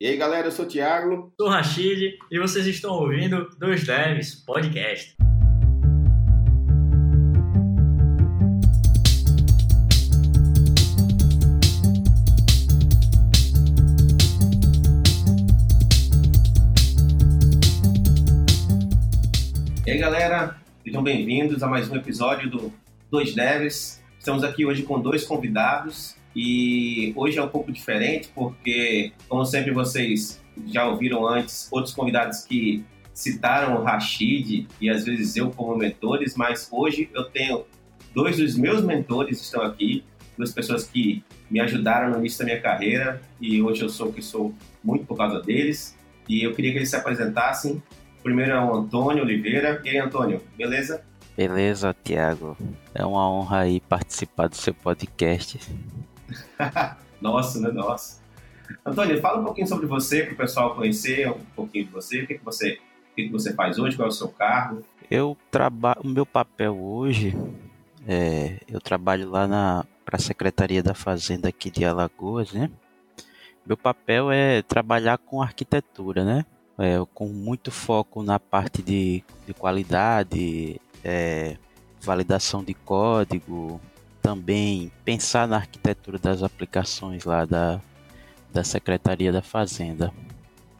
E aí, galera, eu sou o Thiago. Sou o Rachid e vocês estão ouvindo Dois Devs Podcast. E aí, galera, sejam bem-vindos a mais um episódio do Dois Devs. Estamos aqui hoje com dois convidados e hoje é um pouco diferente porque, como sempre, vocês já ouviram antes outros convidados que citaram o Rashid e às vezes eu como mentores, mas hoje eu tenho dois dos meus mentores estão aqui, duas pessoas que me ajudaram no início da minha carreira e hoje eu sou o que sou muito por causa deles. E eu queria que eles se apresentassem. Primeiro é o Antônio Oliveira. E aí, Antônio, beleza? Beleza, Tiago. É uma honra aí participar do seu podcast. Nossa, né? Nossa. Antônio, fala um pouquinho sobre você, para o pessoal conhecer um pouquinho de você. O que, que você, o que você faz hoje? Qual é o seu cargo? Eu trabalho. O meu papel hoje é. Eu trabalho lá na para a Secretaria da Fazenda aqui de Alagoas, né? Meu papel é trabalhar com arquitetura, né? É, com muito foco na parte de, de qualidade, é, validação de código, também pensar na arquitetura das aplicações lá da, da Secretaria da Fazenda.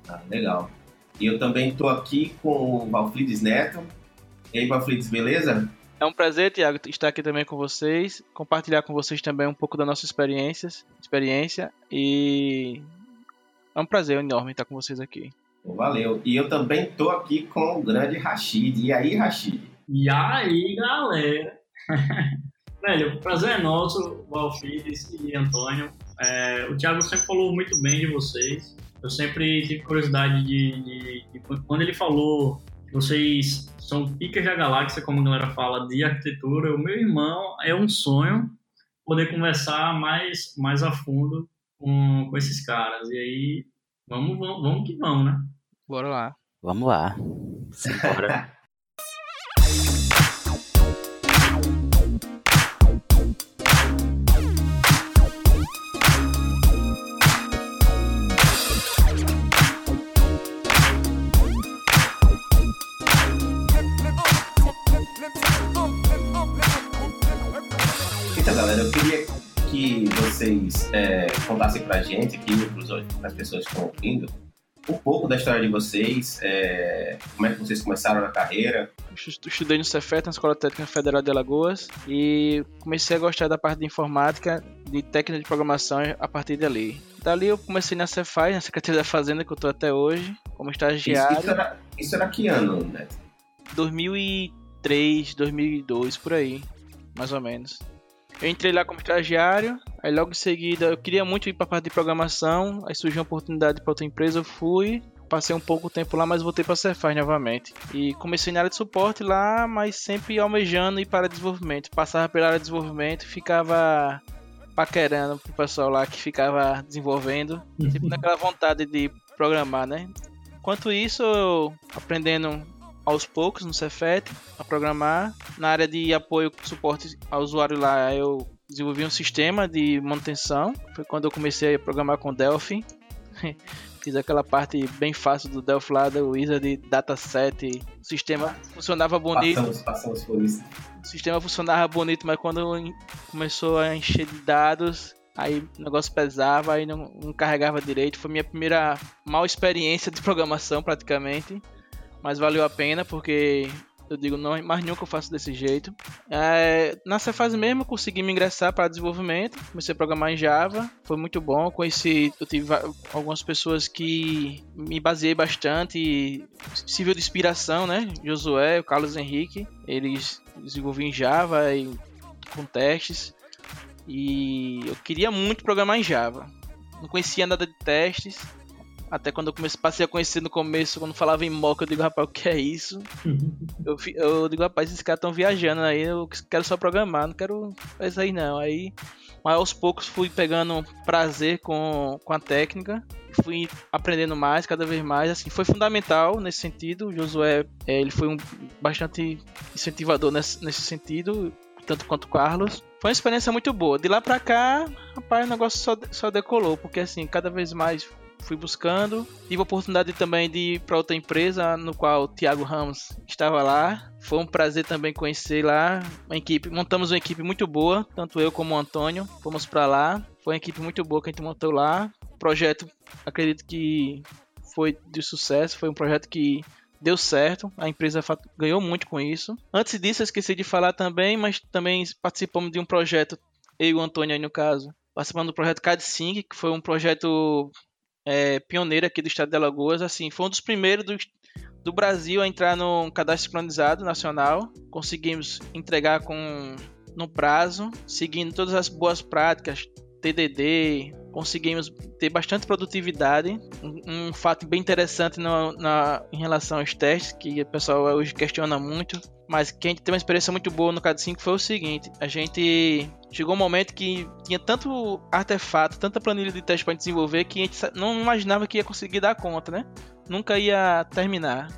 Ah, legal. E eu também estou aqui com o Valflides Neto. E aí, Valflides, beleza? É um prazer, Tiago, estar aqui também com vocês, compartilhar com vocês também um pouco da nossa experiências, experiência e é um prazer enorme estar com vocês aqui. Valeu. E eu também estou aqui com o grande Rashid. E aí, Rashid? E aí, galera? Velho, o prazer é nosso, Valfides e Antônio. É, o Thiago sempre falou muito bem de vocês. Eu sempre tive curiosidade de, de, de quando ele falou que vocês são picas da galáxia, como a galera fala, de arquitetura. O meu irmão é um sonho poder conversar mais, mais a fundo com, com esses caras. E aí, vamos, vamos, vamos que vamos, né? Bora lá. Vamos lá. Simbora. é, contassem pra gente aqui, para as pessoas que estão ouvindo, um pouco da história de vocês, é, como é que vocês começaram na carreira. Eu estudei no Cefet, na Escola Técnica Federal de Alagoas, e comecei a gostar da parte de informática, de técnica de programação a partir dali. Dali eu comecei na Cefaz, na Secretaria da Fazenda, que eu estou até hoje, como estagiário. Isso, isso, era, isso era que ano, Neto? 2003, 2002, por aí, mais ou menos. Eu entrei lá como estagiário, aí logo em seguida eu queria muito ir para a parte de programação, aí surgiu uma oportunidade para outra empresa, eu fui, passei um pouco tempo lá, mas voltei para a Cefaz novamente. E comecei na área de suporte lá, mas sempre almejando ir para desenvolvimento. Passava pela área de desenvolvimento e ficava paquerando pro pessoal lá que ficava desenvolvendo, sempre naquela vontade de programar, né? Enquanto isso, eu aprendendo aos poucos no Cefet a programar. Na área de apoio suporte ao usuário lá, eu desenvolvi um sistema de manutenção. Foi quando eu comecei a programar com Delphi. Fiz aquela parte bem fácil do Delphi lá, do Wizard Dataset. O sistema funcionava bonito. Passamos, passamos por isso. O sistema funcionava bonito, mas quando começou a encher de dados, aí o negócio pesava, aí não, não carregava direito. Foi minha primeira mal experiência de programação, praticamente mas valeu a pena porque eu digo, não, mais nunca eu faço desse jeito. É, nessa fase mesmo, consegui me ingressar para desenvolvimento, comecei a programar em Java, foi muito bom. Conheci, eu tive algumas pessoas que me baseei bastante, civil de inspiração, né? Josué, o Carlos Henrique, eles desenvolviam em Java e com testes. E eu queria muito programar em Java. Não conhecia nada de testes, até quando eu comecei, passei a conhecer no começo, quando falava em mock, eu digo, rapaz, o que é isso? eu, eu digo, rapaz, esses caras estão viajando aí, eu quero só programar, não quero isso aí não. Aí, mas aos poucos fui pegando prazer com, com a técnica, fui aprendendo mais, cada vez mais, assim, foi fundamental nesse sentido, o Josué, é, ele foi um bastante incentivador nesse, nesse sentido, tanto quanto o Carlos. Foi uma experiência muito boa. De lá pra cá, rapaz, o negócio só, só decolou, porque assim, cada vez mais fui buscando. Tive a oportunidade também de ir para outra empresa, no qual o Thiago Ramos estava lá. Foi um prazer também conhecer lá uma equipe. Montamos uma equipe muito boa, tanto eu como o Antônio. Fomos para lá. Foi uma equipe muito boa que a gente montou lá. O projeto, acredito que foi de sucesso. Foi um projeto que deu certo, a empresa ganhou muito com isso. Antes disso, eu esqueci de falar também, mas também participamos de um projeto, eu e o Antônio aí no caso, participando do projeto CAD5, que foi um projeto é, pioneiro aqui do estado de Alagoas. Assim, foi um dos primeiros do, do Brasil a entrar no cadastro sincronizado nacional. Conseguimos entregar com no prazo, seguindo todas as boas práticas, TDD, conseguimos ter bastante produtividade. Um, um fato bem interessante no, na, em relação aos testes, que o pessoal hoje questiona muito, mas que a gente teve uma experiência muito boa no CAD 5 foi o seguinte: a gente chegou um momento que tinha tanto artefato, tanta planilha de teste para desenvolver que a gente não imaginava que ia conseguir dar conta, né? Nunca ia terminar.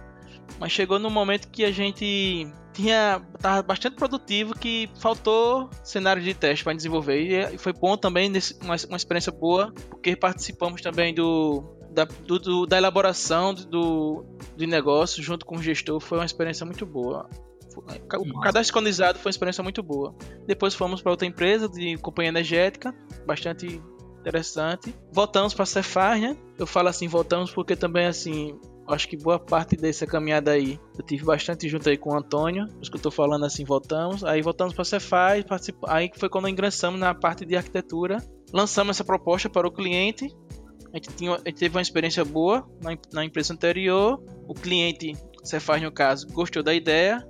Mas chegou no momento que a gente tinha tava bastante produtivo que faltou cenário de teste para desenvolver e foi bom também nesse, uma, uma experiência boa porque participamos também do da, do, do, da elaboração do, do negócio junto com o gestor foi uma experiência muito boa o cadastro sincronizado foi uma experiência muito boa depois fomos para outra empresa de companhia energética bastante interessante voltamos para a Cefaz né eu falo assim voltamos porque também assim acho que boa parte dessa caminhada aí eu tive bastante junto aí com o Antônio. Os que eu tô falando assim, voltamos. Aí voltamos para a Cefaz, aí foi quando ingressamos na parte de arquitetura. Lançamos essa proposta para o cliente. A gente, tinha, a gente teve uma experiência boa na, na empresa anterior. O cliente, Cefaz no caso, gostou da ideia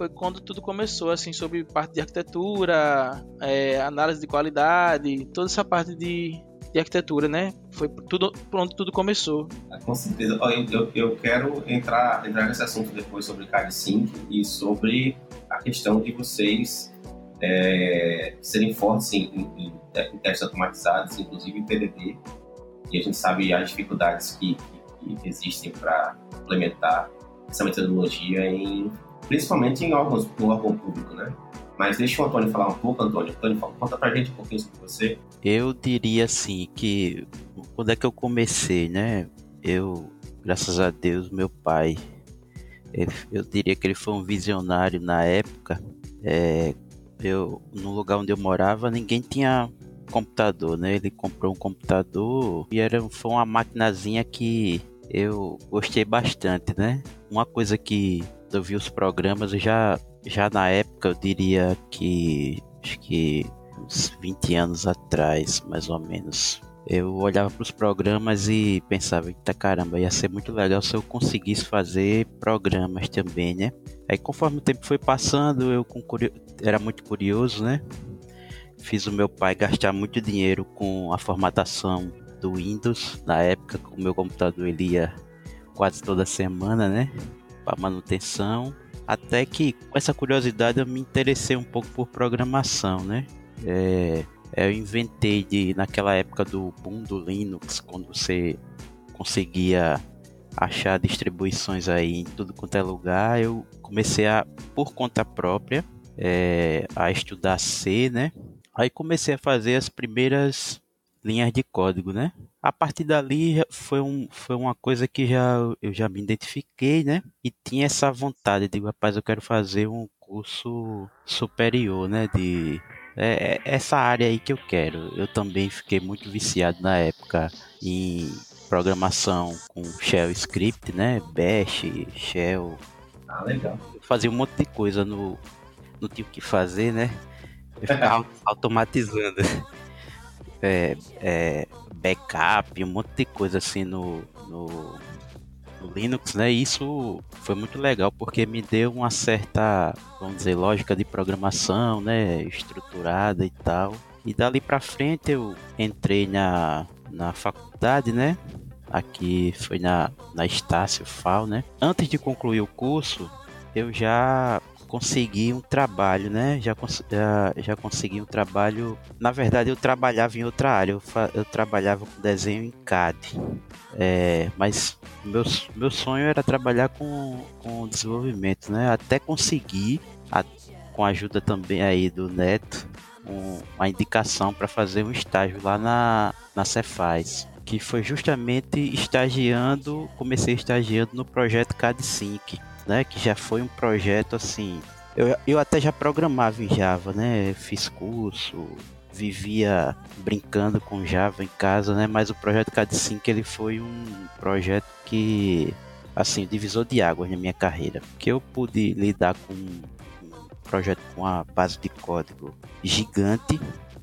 foi quando tudo começou, assim, sobre parte de arquitetura, é, análise de qualidade, toda essa parte de, de arquitetura, né? Foi tudo por onde tudo começou. Ah, com certeza. Eu, eu quero entrar, entrar nesse assunto depois sobre CAD Sync e sobre a questão de vocês é, serem fortes em, em, em, testes automatizados, inclusive em PDD. E a gente sabe as dificuldades que, que, que existem para implementar essa metodologia, em, principalmente em órgãos, no órgão público, né? Mas deixa o Antônio falar um pouco, Antônio. Antônio, conta pra gente um pouquinho sobre você. Eu diria assim que quando é que eu comecei, né? Eu, graças a Deus, meu pai, ele, eu diria que ele foi um visionário na época. É, eu, no lugar onde eu morava, ninguém tinha computador, né? Ele comprou um computador e era, foi uma maquinazinha que eu gostei bastante, né? Uma coisa que eu vi os programas, já já na época eu diria que acho que uns 20 anos atrás, mais ou menos, eu olhava para os programas e pensava, eita caramba, ia ser muito legal se eu conseguisse fazer programas também, né? Aí conforme o tempo foi passando, eu era muito curioso, né? Fiz o meu pai gastar muito dinheiro com a formatação do Windows. Na época, o meu computador ele ia quase toda semana, né? Para manutenção. Até que com essa curiosidade eu me interessei um pouco por programação, né? É, eu inventei de naquela época do boom do Linux, quando você conseguia achar distribuições aí em tudo quanto é lugar, eu comecei a por conta própria é, a estudar C, né? Aí comecei a fazer as primeiras linhas de código, né? A partir dali foi, um, foi uma coisa que já, eu já me identifiquei, né? E tinha essa vontade, de rapaz, eu quero fazer um curso superior, né? De é, é essa área aí que eu quero. Eu também fiquei muito viciado na época em programação com Shell Script, né? Bash, Shell. Ah, legal. Eu fazia um monte de coisa no, no tinha o que fazer, né? Eu ficava automatizando é, é, backup, um monte de coisa assim no, no, no, Linux, né? E isso foi muito legal porque me deu uma certa, vamos dizer, lógica de programação, né? Estruturada e tal. E dali para frente eu entrei na, na faculdade, né? Aqui foi na, na Estácio FAO, né? Antes de concluir o curso, eu já consegui um trabalho, né? Já, já, já consegui um trabalho. Na verdade, eu trabalhava em outra área. Eu, eu trabalhava com desenho em CAD. É, mas meu, meu sonho era trabalhar com, com desenvolvimento, né? Até conseguir, a, com a ajuda também aí do Neto, um, uma indicação para fazer um estágio lá na, na Cefaz que foi justamente estagiando, comecei estagiando no projeto CAD-Sync, né, que já foi um projeto assim, eu, eu até já programava em Java, né, fiz curso, vivia brincando com Java em casa, né, mas o projeto CAD-Sync ele foi um projeto que assim, divisor de águas na minha carreira, que eu pude lidar com um projeto com a base de código gigante,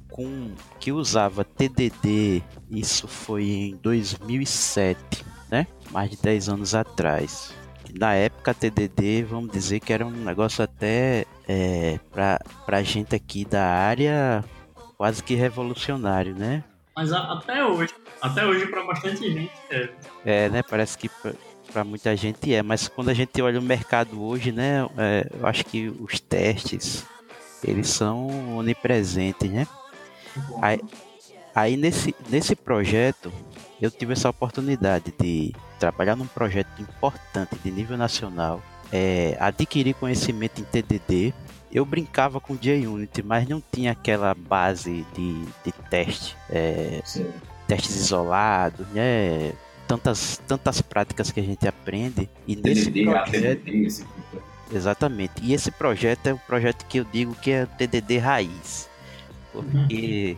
com que usava TDD, isso foi em 2007, né? Mais de 10 anos atrás. Na época, TDD, vamos dizer que era um negócio até é, para a gente aqui da área quase que revolucionário, né? Mas a, até hoje, até hoje para bastante gente é. É, né? Parece que para muita gente é, mas quando a gente olha o mercado hoje, né, é, eu acho que os testes eles são onipresentes, né? Aí, aí nesse, nesse projeto eu tive essa oportunidade de trabalhar num projeto importante de nível nacional, é, adquirir conhecimento em TDD. Eu brincava com JUnity, mas não tinha aquela base de, de teste, é, testes isolados, né? tantas, tantas práticas que a gente aprende. E nesse projeto, tipo. Exatamente. E esse projeto é um projeto que eu digo que é o TDD raiz. Porque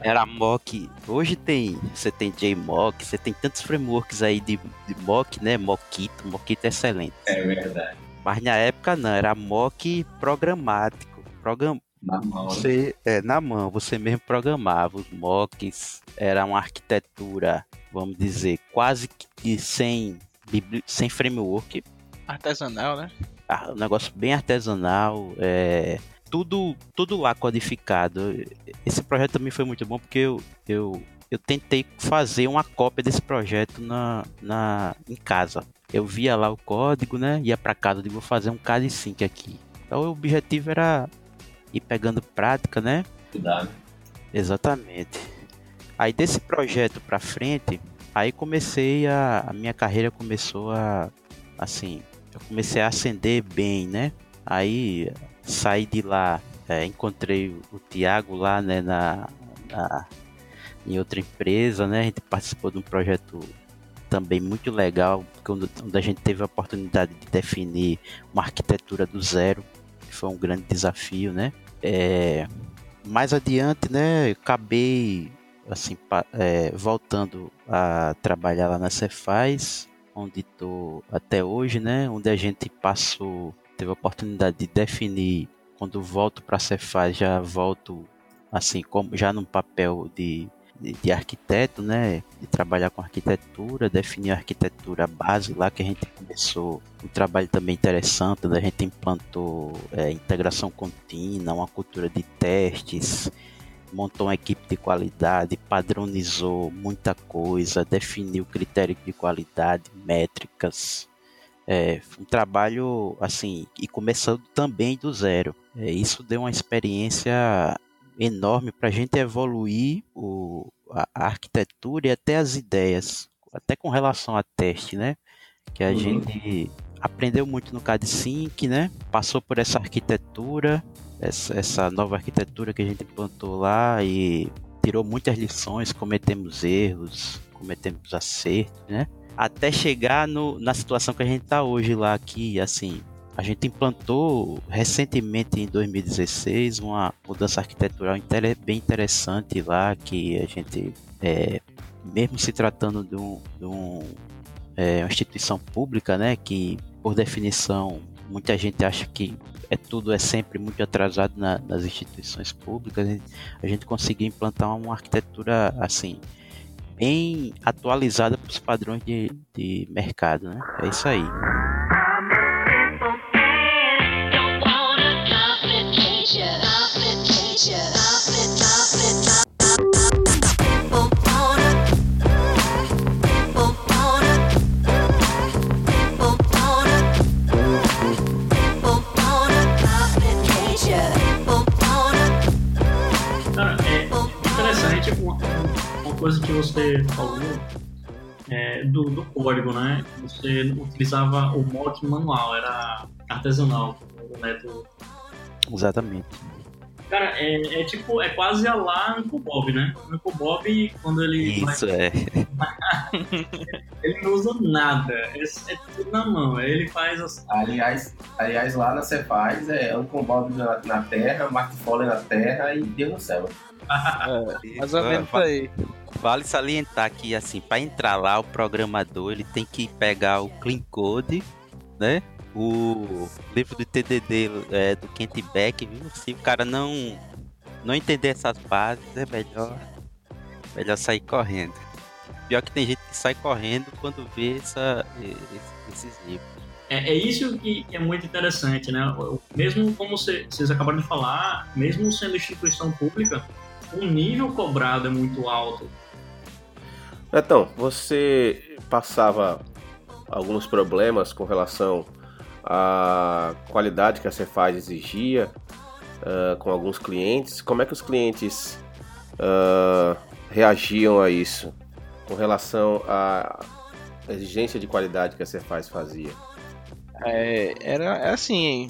era mock. Hoje tem, você tem JMock, você tem tantos frameworks aí de, de mock, né? Mockito, Mockito é excelente. É verdade. Mas na época não, era mock programático. Program... Na mão. Você, é, na mão, você mesmo programava os mocks, era uma arquitetura vamos dizer, quase que sem, sem framework. Artesanal, né? Ah, um negócio bem artesanal, é, tudo, tudo lá codificado. Esse projeto também foi muito bom porque eu, eu, eu tentei fazer uma cópia desse projeto na, na, em casa. Eu via lá o código, né? Ia para casa, digo, vou fazer um CAD sync aqui. Então o objetivo era ir pegando prática, né? Cuidado. Exatamente. Aí desse projeto para frente, aí comecei a, a minha carreira começou a assim, eu comecei a ascender bem, né? Aí saí de lá, é, encontrei o Thiago lá, né, na, na, em outra empresa, né? A gente participou de um projeto também muito legal, onde, onde a gente teve a oportunidade de definir uma arquitetura do zero, que foi um grande desafio, né? É, mais adiante, né, acabei assim, é, voltando a trabalhar lá na Cefaz, onde estou até hoje, né? Onde a gente passou, teve a oportunidade de definir, quando volto para a Cefaz, já volto assim, como já num papel de, de, de, arquiteto, né? De trabalhar com arquitetura, definir a arquitetura base lá que a gente começou. Um trabalho também interessante, onde a gente implantou é, integração contínua, uma cultura de testes montou uma equipe de qualidade, padronizou muita coisa, definiu critérios de qualidade, métricas. É, um trabalho assim, e começando também do zero. É, isso deu uma experiência enorme para a gente evoluir o, a, a, arquitetura e até as ideias, até com relação a teste, né? Que a uhum. gente aprendeu muito no CAD Sync, né? Passou por essa arquitetura essa, essa nova arquitetura que a gente implantou lá e tirou muitas lições, cometemos erros, cometemos acertos, né? Até chegar no, na situação que a gente está hoje lá, que assim, a gente implantou recentemente em 2016 uma mudança arquitetural bem interessante lá, que a gente, é, mesmo se tratando de, um, de um, é, uma instituição pública, né, que por definição muita gente acha que é tudo é sempre muito atrasado na, nas instituições públicas. A gente conseguiu implantar uma arquitetura assim bem atualizada para os padrões de, de mercado, né? É isso aí. Falou é, do, do, código, né? Você utilizava o mock manual, era artesanal, o método. Exatamente. Cara, é, é, tipo, é quase a lá Uncle Bob, né? O Uncle Bob, quando ele. Isso, vai... é. ele não usa nada, é, é, tudo na mão, ele faz as. Aliás, aliás lá na Cefaz é Uncle Bob na, na terra, Mark Foley na terra e Deus no céu. é, mais ou menos aí. Vale salientar que, assim, para entrar lá, o programador ele tem que pegar o Clean Code, né? O livro do TDD é, do Kent Beck, viu? Se o cara não não entender essas bases, é melhor melhor sair correndo. Pior que tem gente que sai correndo quando vê essa, esses livros. É, é isso que é muito interessante, né? Mesmo como vocês acabaram de falar, mesmo sendo instituição pública, o nível cobrado é muito alto. Então, você passava alguns problemas com relação a qualidade que a Cefaz exigia uh, com alguns clientes. Como é que os clientes uh, reagiam a isso com relação à exigência de qualidade que a Cefaz fazia? É, era é assim,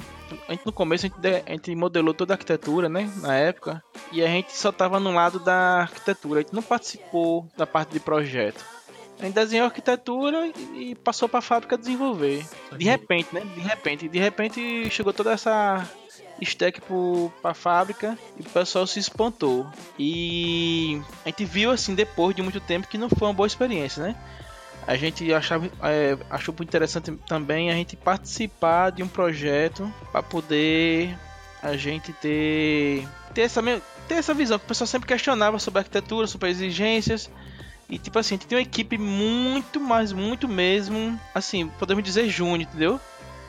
a gente, no começo a gente, a gente, modelou toda a arquitetura, né, na época, e a gente só estava no lado da arquitetura, a gente não participou da parte de projeto. A gente desenhou arquitetura e passou para a fábrica desenvolver. De repente, né? De repente, de repente chegou toda essa stack para a fábrica e o pessoal se espantou. E a gente viu assim depois de muito tempo que não foi uma boa experiência, né? A gente achava, é, achou muito interessante também a gente participar de um projeto para poder a gente ter ter essa ter essa visão que o pessoal sempre questionava sobre a arquitetura, sobre exigências e tipo assim, a gente tem uma equipe muito, mas muito mesmo, assim, podemos dizer júnior, entendeu?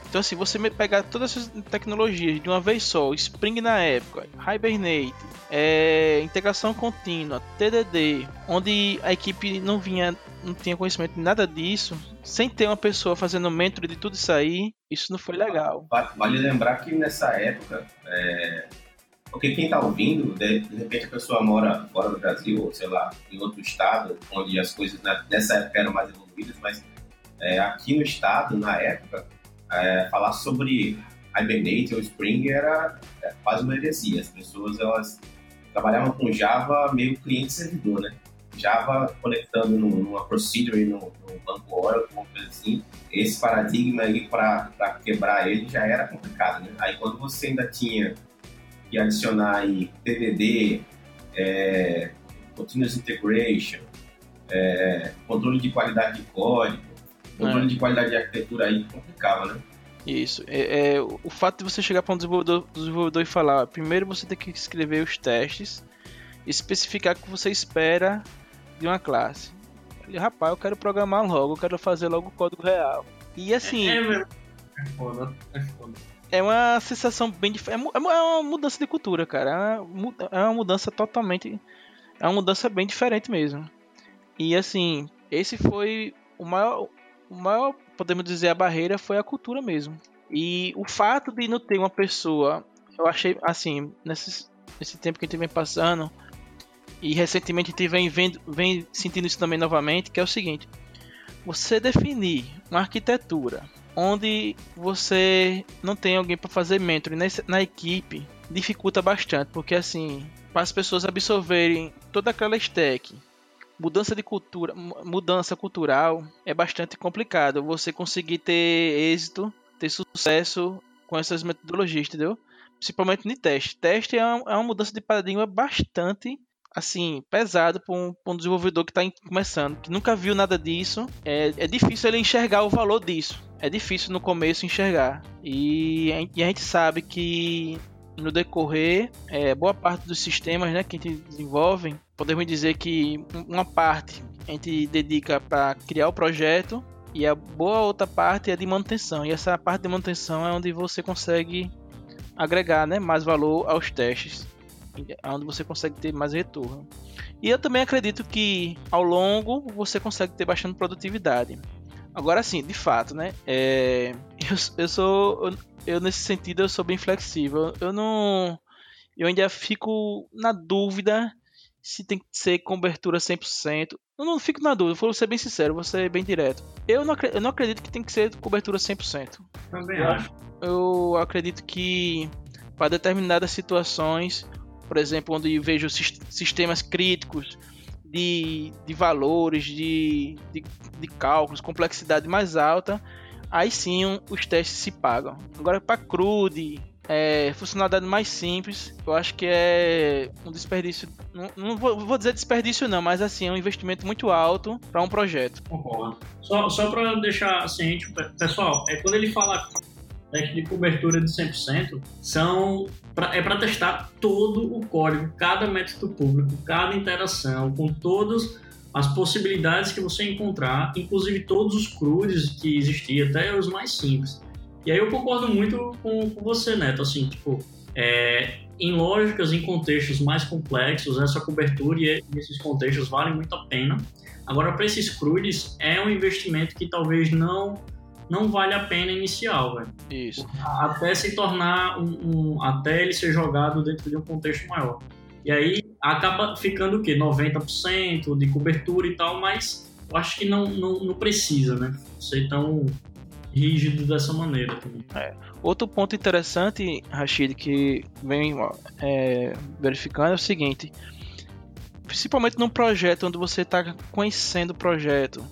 Então assim, você pegar todas essas tecnologias de uma vez só, Spring na época, Hibernate, é, integração contínua, TDD, onde a equipe não vinha, não tinha conhecimento de nada disso, sem ter uma pessoa fazendo mentor de tudo isso aí, isso não foi legal. Vale lembrar que nessa época, é, porque quem está ouvindo, de, repente a pessoa mora fora do Brasil, ou sei lá, em outro estado, onde as coisas nessa época eram mais evoluídas, mas é, aqui no estado, na época, é, falar sobre Hibernate ou Spring era é, quase uma heresia. As pessoas elas trabalhavam com Java meio cliente-servidor, né? Java conectando numa procedure no, no banco Oracle, alguma coisa assim. Esse paradigma aí para quebrar ele já era complicado, né? Aí quando você ainda tinha e adicionar aí TDD, é, Continuous Integration, é, controle de qualidade de código, controle é. de qualidade de arquitetura aí complicava, né? Isso. É, é, o fato de você chegar para um desenvolvedor, desenvolvedor e falar, primeiro você tem que escrever os testes, especificar o que você espera de uma classe. Ele, rapaz, eu quero programar logo, eu quero fazer logo o código real. E assim. É, é, é foda, é foda é uma sensação bem diferente. É, é uma mudança de cultura, cara. É uma mudança totalmente. É uma mudança bem diferente mesmo. E assim, esse foi o maior. O maior, podemos dizer, a barreira foi a cultura mesmo. E o fato de não ter uma pessoa. Eu achei, assim, nesse, nesse tempo que a gente vem passando. E recentemente a gente vem, vendo, vem sentindo isso também novamente. Que é o seguinte: você definir uma arquitetura onde você não tem alguém para fazer mentoring na equipe, dificulta bastante, porque assim, para as pessoas absorverem toda aquela stack, mudança de cultura, mudança cultural é bastante complicado. Você conseguir ter êxito, ter sucesso com essas metodologias, entendeu? Principalmente no teste. Teste é é uma mudança de paradigma bastante assim, pesado para um, um, desenvolvedor que está começando, que nunca viu nada disso. É, é difícil ele enxergar o valor disso. É difícil no começo enxergar. E a, e a gente sabe que no decorrer, é, boa parte dos sistemas né, que a gente desenvolve, podemos dizer que uma parte a gente dedica para criar o projeto e a boa outra parte é de manutenção. E essa parte de manutenção é onde você consegue agregar né, mais valor aos testes onde você consegue ter mais retorno. E eu também acredito que ao longo você consegue ter bastante produtividade. Agora sim, de fato, né? É, eu, eu sou. Eu, eu, nesse sentido eu sou bem flexível. Eu não. Eu ainda fico na dúvida se tem que ser cobertura 100%. Eu não fico na dúvida, vou ser bem sincero, vou ser bem direto. Eu não, eu não acredito que tem que ser cobertura 100%. Também acho. Eu acredito que para determinadas situações por exemplo, onde eu vejo sistemas críticos de, de valores, de, de, de cálculos, complexidade mais alta, aí sim os testes se pagam. Agora para CRUD, é, funcionalidade mais simples, eu acho que é um desperdício. Não, não vou, vou, dizer desperdício, não, mas assim, é um investimento muito alto para um projeto. Concordo. Só, só para deixar ciente, pessoal, é quando ele fala teste de cobertura de 100%, são pra, é para testar todo o código, cada método público, cada interação, com todas as possibilidades que você encontrar, inclusive todos os CRUDs que existiam, até os mais simples. E aí eu concordo muito com, com você, Neto, assim, tipo, é, em lógicas, em contextos mais complexos, essa cobertura e esses contextos valem muito a pena. Agora, para esses CRUDs, é um investimento que talvez não não vale a pena inicial, velho. Isso. Até se tornar um, um, até ele ser jogado dentro de um contexto maior. E aí acaba ficando o quê? 90% de cobertura e tal, mas eu acho que não, não, não precisa, né? Ser tão rígido dessa maneira também. É. Outro ponto interessante, Rashid, que vem é, verificando é o seguinte: principalmente num projeto onde você está conhecendo o projeto,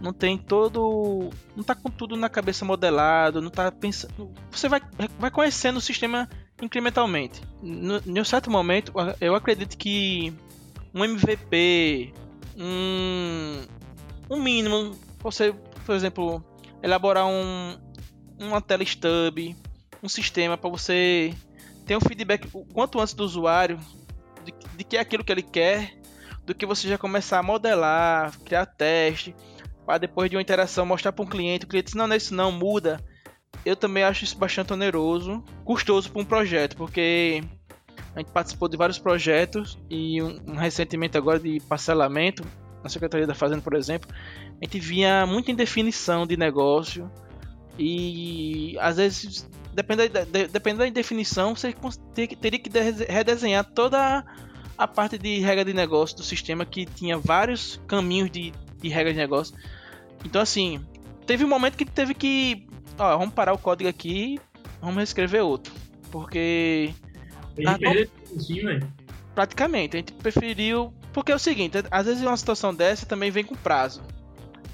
não tem todo. não tá com tudo na cabeça modelado, não tá pensando. Você vai, vai conhecendo o sistema incrementalmente. No, em um certo momento, eu acredito que um MVP, um, um mínimo, você, por exemplo, elaborar um, uma tela stub, um sistema para você ter um feedback o quanto antes do usuário de, de que é aquilo que ele quer, do que você já começar a modelar, criar teste para depois de uma interação mostrar para um cliente, o cliente não, não é isso não, muda. Eu também acho isso bastante oneroso, custoso para um projeto, porque a gente participou de vários projetos e um, um, recentemente agora de parcelamento, na Secretaria da Fazenda, por exemplo, a gente via muita indefinição de negócio e às vezes, dependendo da, de, dependendo da indefinição, você teria que redesenhar toda a parte de regra de negócio do sistema que tinha vários caminhos de, de regra de negócio então, assim, teve um momento que teve que. Ó, vamos parar o código aqui, vamos reescrever outro. Porque. A gente sim, praticamente, a gente preferiu. Porque é o seguinte, às vezes uma situação dessa também vem com prazo.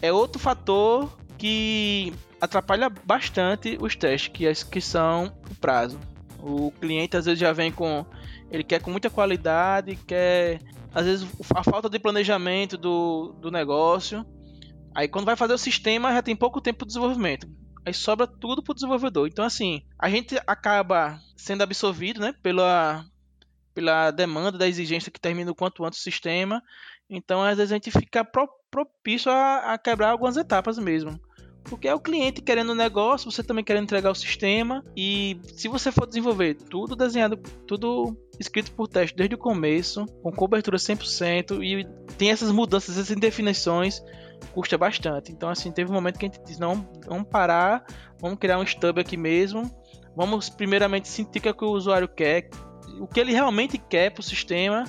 É outro fator que atrapalha bastante os testes, que, é, que são o prazo. O cliente às vezes já vem com. Ele quer com muita qualidade, quer. Às vezes a falta de planejamento do, do negócio Aí quando vai fazer o sistema já tem pouco tempo de desenvolvimento. Aí sobra tudo pro desenvolvedor. Então assim, a gente acaba sendo absorvido, né, pela pela demanda da exigência que termina o quanto antes o sistema. Então às vezes a gente fica pro, propício a, a quebrar algumas etapas mesmo. Porque é o cliente querendo o negócio, você também querendo entregar o sistema. E se você for desenvolver tudo desenhado, tudo escrito por teste desde o começo, com cobertura 100%, e tem essas mudanças, essas indefinições, custa bastante. Então, assim, teve um momento que a gente disse: não, vamos parar, vamos criar um stub aqui mesmo. Vamos, primeiramente, sentir o que, é que o usuário quer, o que ele realmente quer para o sistema,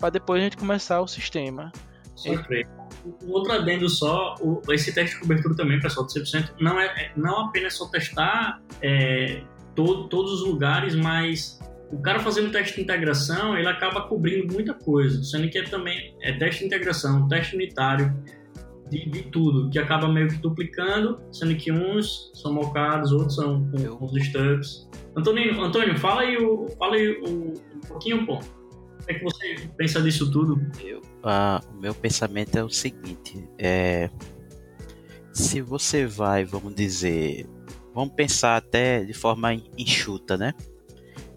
para depois a gente começar o sistema. Sofrer. Um outro adendo só, o, esse teste de cobertura também, pessoal, de 100%, não é, é não apenas só testar é, todo, todos os lugares, mas o cara fazendo teste de integração, ele acaba cobrindo muita coisa, sendo que é também é teste de integração, teste unitário, de, de, tudo, que acaba meio que duplicando, sendo que uns são mocados, outros são com, com os stubs. Antônio, Antônio, fala aí, o, fala aí o, um pouquinho, pô. O que é que você pensa disso tudo? Eu, ah, o meu pensamento é o seguinte, é, se você vai, vamos dizer, vamos pensar até de forma enxuta, né?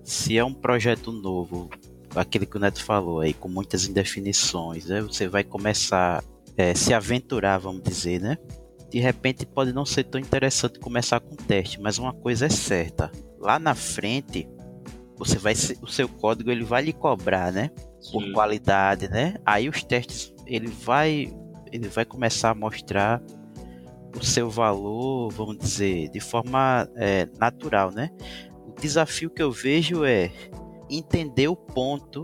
Se é um projeto novo, aquele que o Neto falou aí, com muitas indefinições, né? Você vai começar é, se aventurar, vamos dizer, né? De repente pode não ser tão interessante começar com teste, mas uma coisa é certa: lá na frente, você vai, o seu código ele vai lhe cobrar, né? Sim. Por qualidade, né? Aí os testes ele vai, ele vai começar a mostrar o seu valor, vamos dizer, de forma é, natural, né? O desafio que eu vejo é entender o ponto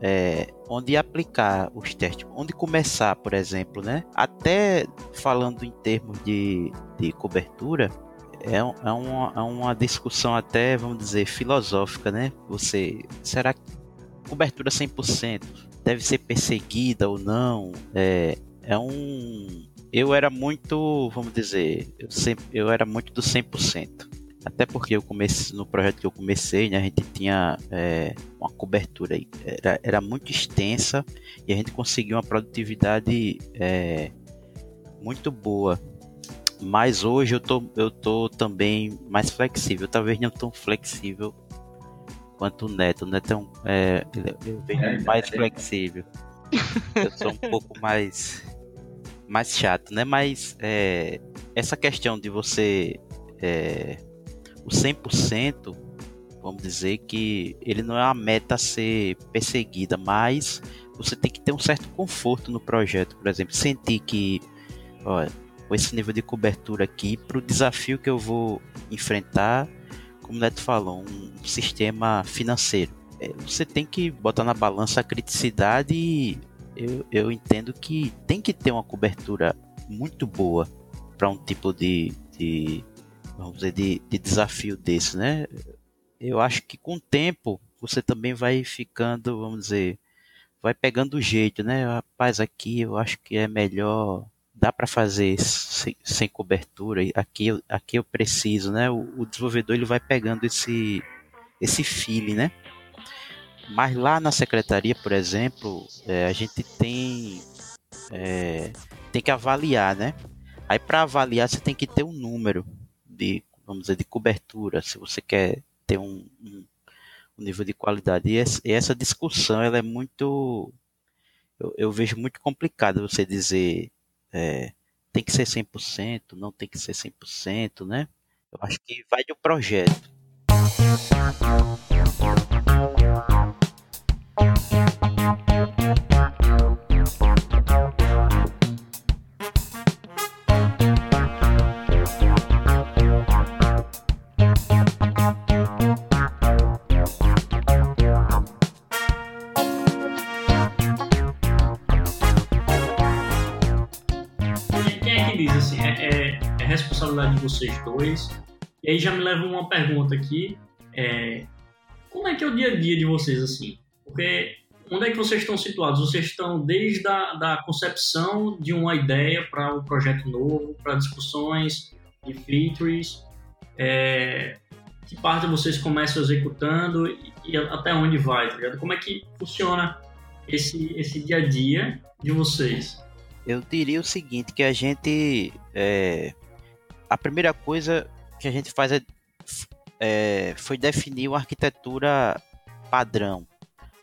é, onde aplicar os testes, onde começar, por exemplo, né? Até falando em termos de, de cobertura, é, é, uma, é uma discussão até, vamos dizer, filosófica, né? Você, será que cobertura 100% deve ser perseguida ou não. É, é um. Eu era muito, vamos dizer, eu, sempre, eu era muito do 100%. Até porque eu comecei no projeto que eu comecei, né, a gente tinha é, uma cobertura era, era muito extensa e a gente conseguiu uma produtividade é, muito boa. Mas hoje eu tô, eu tô também mais flexível, talvez não tão flexível quanto o Neto. O Neto é, um, é eu vejo é, mais é. flexível. eu sou um pouco mais mais chato, né? Mas é, essa questão de você é, o 100%, vamos dizer que ele não é uma meta a ser perseguida, mas você tem que ter um certo conforto no projeto, por exemplo, sentir que, olha, com esse nível de cobertura aqui, para o desafio que eu vou enfrentar, como o Neto falou, um sistema financeiro. É, você tem que botar na balança a criticidade e eu, eu entendo que tem que ter uma cobertura muito boa para um tipo de, de vamos dizer, de, de desafio desse, né? Eu acho que com o tempo você também vai ficando, vamos dizer, vai pegando o jeito, né? Rapaz, aqui eu acho que é melhor, dá para fazer sem, sem, cobertura, aqui, aqui eu preciso, né? O, o, desenvolvedor ele vai pegando esse, esse feeling, né? Mas lá na secretaria, por exemplo, é, a gente tem, é, tem que avaliar, né? Aí para avaliar você tem que ter um número de, vamos dizer, de cobertura, se você quer ter um, um, um nível de qualidade. E essa, e essa, discussão, ela é muito, eu, eu vejo muito complicada você dizer, é, tem que ser 100%, não tem que ser 100%, né? Eu acho que vai do projeto. Vocês dois. E aí já me leva uma pergunta aqui. É, como é que é o dia a dia de vocês, assim? Porque onde é que vocês estão situados? Vocês estão desde a da concepção de uma ideia para um projeto novo, para discussões de features, é, que parte vocês começam executando e, e, até onde vai, tá ligado? Como é que funciona esse, esse dia a dia de vocês? Eu diria o seguinte, que a gente é, a primeira coisa que a gente faz é, é, foi definir uma arquitetura padrão,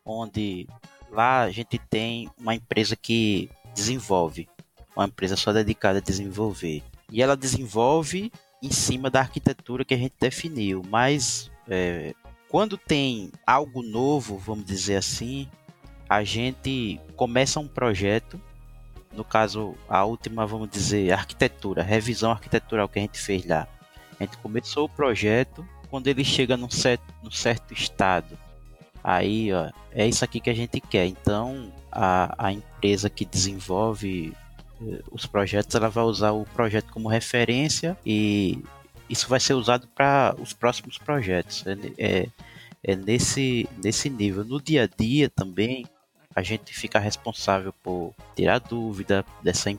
onde lá a gente tem uma empresa que desenvolve, uma empresa só dedicada a desenvolver. E ela desenvolve em cima da arquitetura que a gente definiu, mas é, quando tem algo novo, vamos dizer assim, a gente começa um projeto no caso, a última, vamos dizer, arquitetura, revisão arquitetural que a gente fez lá. A gente começou o projeto, quando ele chega num certo, num certo estado, aí ó, é isso aqui que a gente quer. Então, a, a empresa que desenvolve eh, os projetos, ela vai usar o projeto como referência e isso vai ser usado para os próximos projetos. É, é, é nesse, nesse nível. No dia a dia também, a gente fica responsável por tirar dúvida dessa,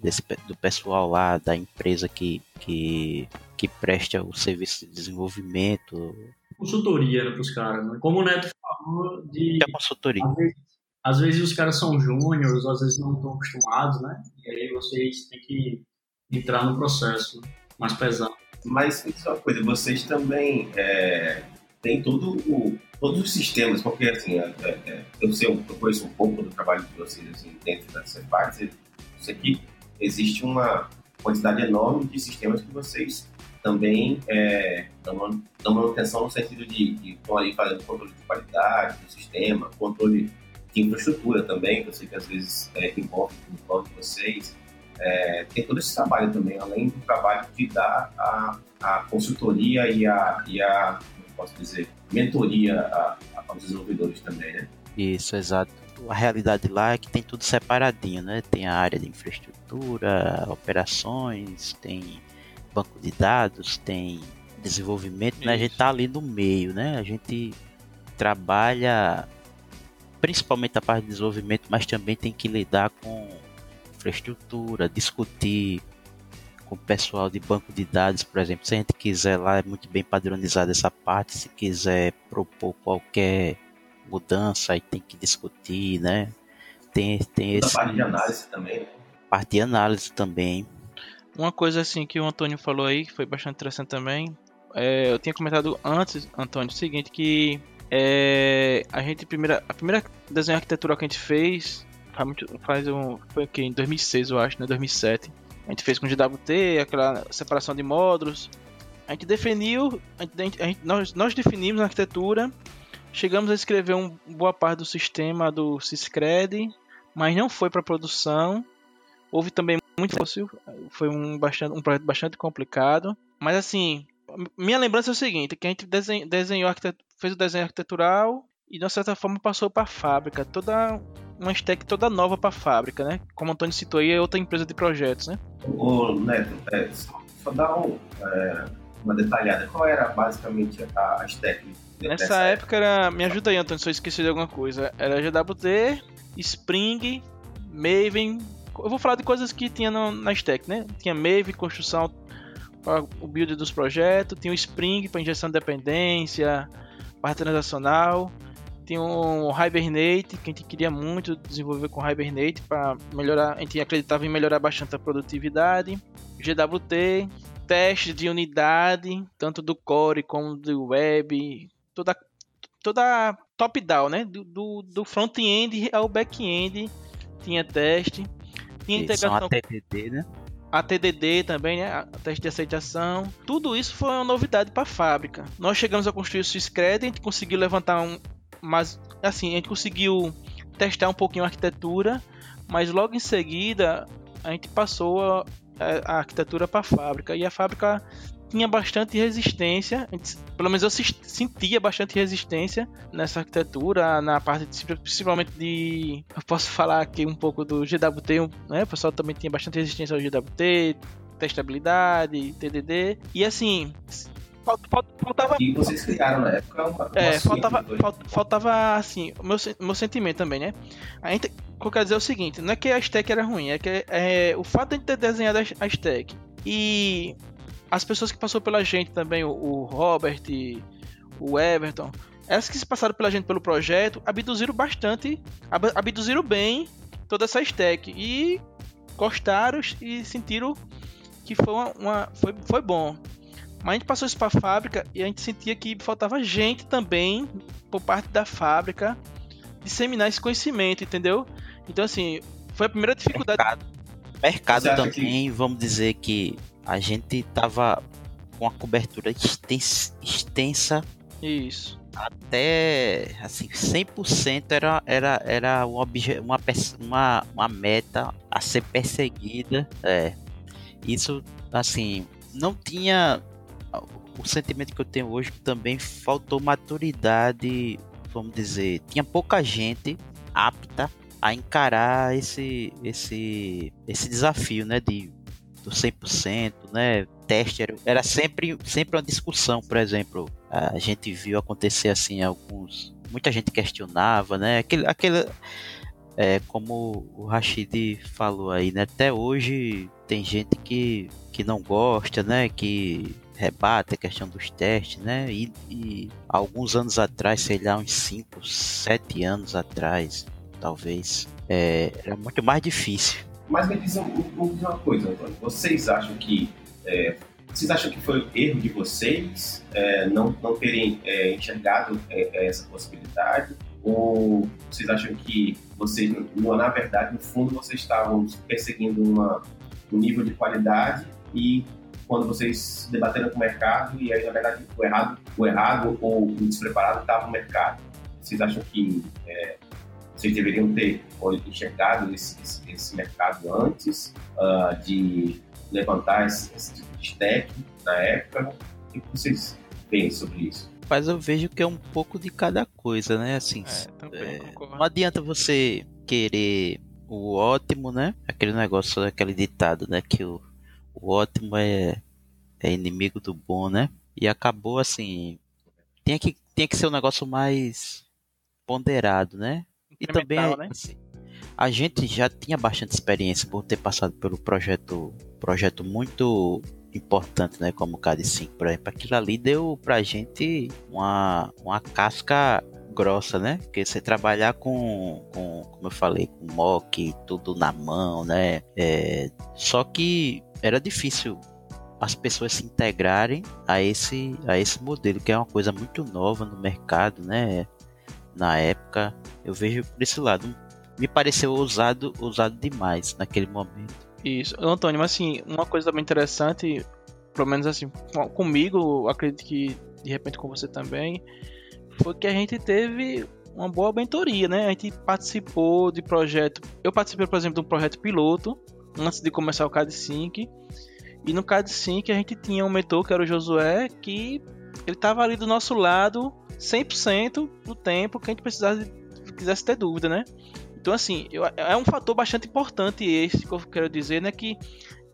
desse, do pessoal lá da empresa que, que, que presta o serviço de desenvolvimento. Consultoria né, para os caras, né? Como o Neto falou de. É consultoria. Às vezes, às vezes os caras são júniores, às vezes não estão acostumados, né? E aí vocês têm que entrar no processo mais pesado. Mas isso é uma coisa, vocês também é, têm todo o, todos os sistemas, porque assim, é, é, é, eu, sei, eu conheço um pouco do trabalho de vocês assim, dentro da Cefax, isso aqui existe uma quantidade enorme de sistemas que vocês também é, dão, dão manutenção no sentido de, de estão ali fazendo controle de qualidade do sistema, controle de infraestrutura também, que eu sei que às vezes é, envolve no plano de vocês. É, tem todo esse trabalho também, além do trabalho de dar a, a consultoria e a, e a posso dizer, mentoria a, a, aos desenvolvedores também, né? Isso, exato. A realidade lá é que tem tudo separadinho, né? Tem a área de infraestrutura, operações, tem banco de dados, tem desenvolvimento, né? A gente tá ali no meio, né? A gente trabalha principalmente a parte de desenvolvimento, mas também tem que lidar com infraestrutura, discutir com o pessoal de banco de dados, por exemplo. Se a gente quiser lá, é muito bem padronizada essa parte. Se quiser propor qualquer mudança, aí tem que discutir, né? Tem, tem esse. parte de análise também, né? Parte de análise também. Uma coisa assim que o Antônio falou aí, que foi bastante interessante também. É, eu tinha comentado antes, Antônio, o seguinte, que é, a gente primeira a primeira desenho arquitetura que a gente fez faz, muito, faz um foi aqui em 2006 eu acho né 2007 a gente fez com GWT aquela separação de módulos. A gente definiu a gente, a gente, nós, nós definimos a arquitetura. Chegamos a escrever um boa parte do sistema do Syscred mas não foi para produção. Houve também muito fácil foi um bastante um projeto bastante complicado. Mas assim minha lembrança é o seguinte que a gente desenhou, desenhou fez o desenho arquitetural e de certa forma passou para a fábrica, toda uma stack toda nova para a fábrica, né? Como o Antônio citou aí, é outra empresa de projetos, né? Ô, Neto, é, só, só dá um, é, uma detalhada. Qual era basicamente a, a stack? Nessa época era. Me ajuda aí, Antônio, se eu esqueci de alguma coisa. Era GWT, Spring, Maven. Eu vou falar de coisas que tinha no, na stack, né? Tinha Maven, construção para o build dos projetos, tinha o Spring para injeção de dependência, parte transacional. Tem um Hibernate, que a gente queria muito desenvolver com Hibernate para melhorar, a gente acreditava em melhorar bastante a produtividade. GWT, teste de unidade, tanto do core como do web, toda toda top-down, né? Do, do, do front-end ao back-end tinha teste. Tinha integração. ATDD, né? ATDD também, né? A teste de aceitação. Tudo isso foi uma novidade para a fábrica. Nós chegamos a construir o Syscred, a gente conseguiu levantar um. Mas, assim, a gente conseguiu testar um pouquinho a arquitetura, mas logo em seguida a gente passou a, a arquitetura para a fábrica. E a fábrica tinha bastante resistência, pelo menos eu sentia bastante resistência nessa arquitetura, na parte de, principalmente de. Eu posso falar aqui um pouco do GWT, né? O pessoal também tinha bastante resistência ao GWT, testabilidade, TDD, e assim. Faltava. E vocês criaram na época uma. É, faltava, faltava assim, o meu, meu sentimento também, né? A gente, o que eu quero dizer é o seguinte: não é que a stack era ruim, é que é, o fato de a gente ter desenhado a stack e as pessoas que passou pela gente também, o, o Robert, o Everton, essas que se passaram pela gente pelo projeto, abduziram bastante, ab abduziram bem toda essa stack e gostaram e sentiram que foi, uma, uma, foi, foi bom. Mas a gente passou isso para a fábrica e a gente sentia que faltava gente também, por parte da fábrica, disseminar esse conhecimento, entendeu? Então, assim, foi a primeira dificuldade. Mercado, Mercado também, que... vamos dizer que a gente tava com a cobertura extensa, extensa isso até assim 100% era era era um obje, uma, uma uma meta a ser perseguida é isso assim não tinha o sentimento que eu tenho hoje também faltou maturidade vamos dizer tinha pouca gente apta a encarar esse esse esse desafio né de do 100%, né? Teste era, era sempre, sempre uma discussão, por exemplo. A gente viu acontecer assim alguns. Muita gente questionava, né? Aquele, aquele é, como o Rashid falou aí, né? Até hoje tem gente que, que não gosta, né? Que rebate a questão dos testes, né? E, e alguns anos atrás, sei lá, uns 5, 7 anos atrás, talvez, é, era muito mais difícil. Mas me diz, uma coisa, Antônio. Vocês acham que. É, vocês acham que foi erro de vocês é, não, não terem é, enxergado é, é, essa possibilidade? Ou vocês acham que vocês, na verdade, no fundo, vocês estavam perseguindo uma, um nível de qualidade e quando vocês debateram com o mercado e aí, na verdade, o errado, o errado ou o despreparado estava no mercado? Vocês acham que é, vocês deveriam ter enxergado esse, esse, esse mercado antes uh, de levantar esse, esse, tipo de stack na época. O que vocês pensam sobre isso? Mas eu vejo que é um pouco de cada coisa, né? Assim, é, é, não adianta você querer o ótimo, né? Aquele negócio, aquele ditado, né? Que o, o ótimo é, é inimigo do bom, né? E acabou assim. Tinha que, tinha que ser um negócio mais ponderado, né? E também né? assim, a gente já tinha bastante experiência por ter passado pelo projeto, projeto muito importante, né, como o KD5, por exemplo, aquilo ali deu pra gente uma, uma casca grossa, né? Porque você trabalhar com, com como eu falei, com mock, tudo na mão, né? É, só que era difícil as pessoas se integrarem a esse, a esse modelo, que é uma coisa muito nova no mercado, né? Na época, eu vejo por esse lado. Me pareceu ousado, ousado demais naquele momento. Isso. Antônio, mas assim, uma coisa também interessante, pelo menos assim, comigo, acredito que de repente com você também, foi que a gente teve uma boa mentoria, né? A gente participou de projeto. Eu participei, por exemplo, de um projeto piloto antes de começar o CAD Sync. E no CAD Sync a gente tinha um mentor que era o Josué, que ele estava ali do nosso lado 100% do tempo que a gente precisasse quisesse ter dúvida, né? Então assim, eu, é um fator bastante importante esse que eu quero dizer, né, que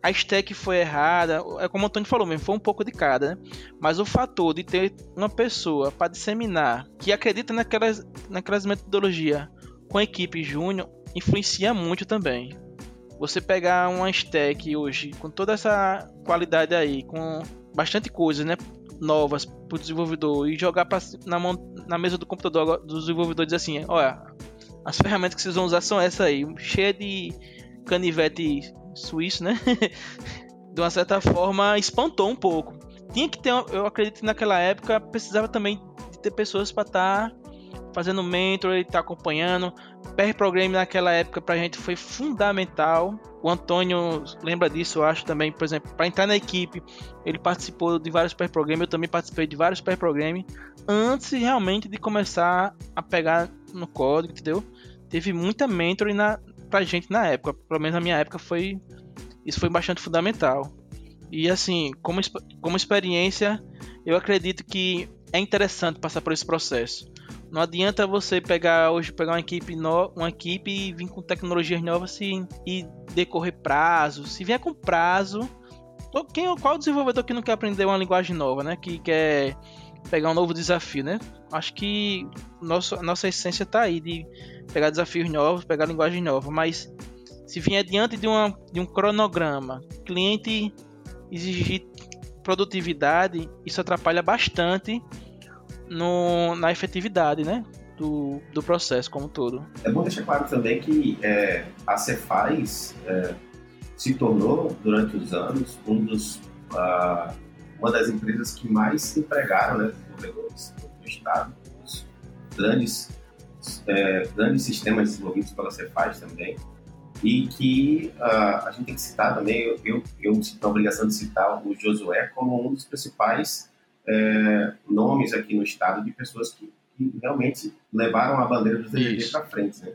a stack foi errada, é como o Antônio falou mesmo, foi um pouco de cada, né? Mas o fator de ter uma pessoa para disseminar que acredita naquelas, naquelas metodologias com a equipe júnior influencia muito também. Você pegar uma stack hoje com toda essa qualidade aí, com bastante coisas, né? Novas para o desenvolvedor e jogar pra, na, mão, na mesa do computador do desenvolvedor e dizer assim: olha, as ferramentas que vocês vão usar são essas aí, cheia de canivete suíço, né? de uma certa forma espantou um pouco. Tinha que ter, eu acredito que naquela época precisava também de ter pessoas para estar tá fazendo mentor e estar tá acompanhando. Pair Program naquela época pra gente foi fundamental. O Antônio lembra disso, eu acho também, por exemplo, para entrar na equipe, ele participou de vários pair program, eu também participei de vários pair program antes realmente de começar a pegar no código, entendeu? Teve muita mentoring na, pra gente na época, pelo menos na minha época foi isso foi bastante fundamental. E assim, como, como experiência, eu acredito que é interessante passar por esse processo. Não adianta você pegar hoje pegar uma equipe no, uma equipe e vir com tecnologias novas e, e decorrer prazo. Se vier com prazo, quem qual desenvolvedor que não quer aprender uma linguagem nova, né? Que quer pegar um novo desafio, né? Acho que nosso, nossa essência está aí de pegar desafios novos, pegar linguagem nova, mas se vier diante de, uma, de um cronograma, cliente exigir produtividade, isso atrapalha bastante no, na efetividade, né? Do, do processo como um todo. É bom deixar claro também que é, a Cefaz é, se tornou, durante os anos, um dos, uh, uma das empresas que mais empregaram né, desenvolvedores do Estado, os grandes, é, grandes sistemas desenvolvidos pela Cefaz também, e que uh, a gente tem que citar também, eu, eu, eu sinto a obrigação de citar o Josué como um dos principais é, nomes aqui no estado de pessoas que, que realmente levaram a bandeira do TDD para frente, né?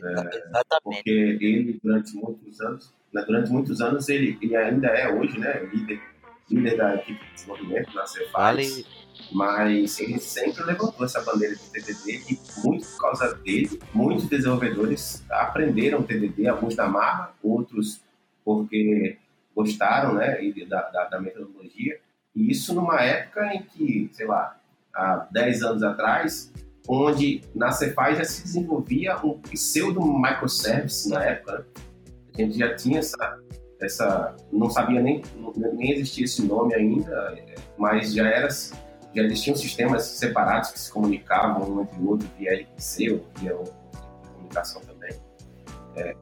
É, porque ele durante muitos anos, né, durante muitos anos ele, ele ainda é hoje, né, líder, líder da equipe de desenvolvimento na Cefaz, vale. mas ele sempre levantou essa bandeira de TDD e muito por causa dele, muitos desenvolvedores aprenderam TDD, alguns da marra, outros porque gostaram, né, da, da, da metodologia e isso numa época em que, sei lá, há 10 anos atrás, onde na Cefaz já se desenvolvia um pseudo microservice na época. Né? A gente já tinha essa, essa não sabia nem, nem existia esse nome ainda, mas já era já existiam sistemas separados que se comunicavam um entre o outro via RPC ou via comunicação também. É, é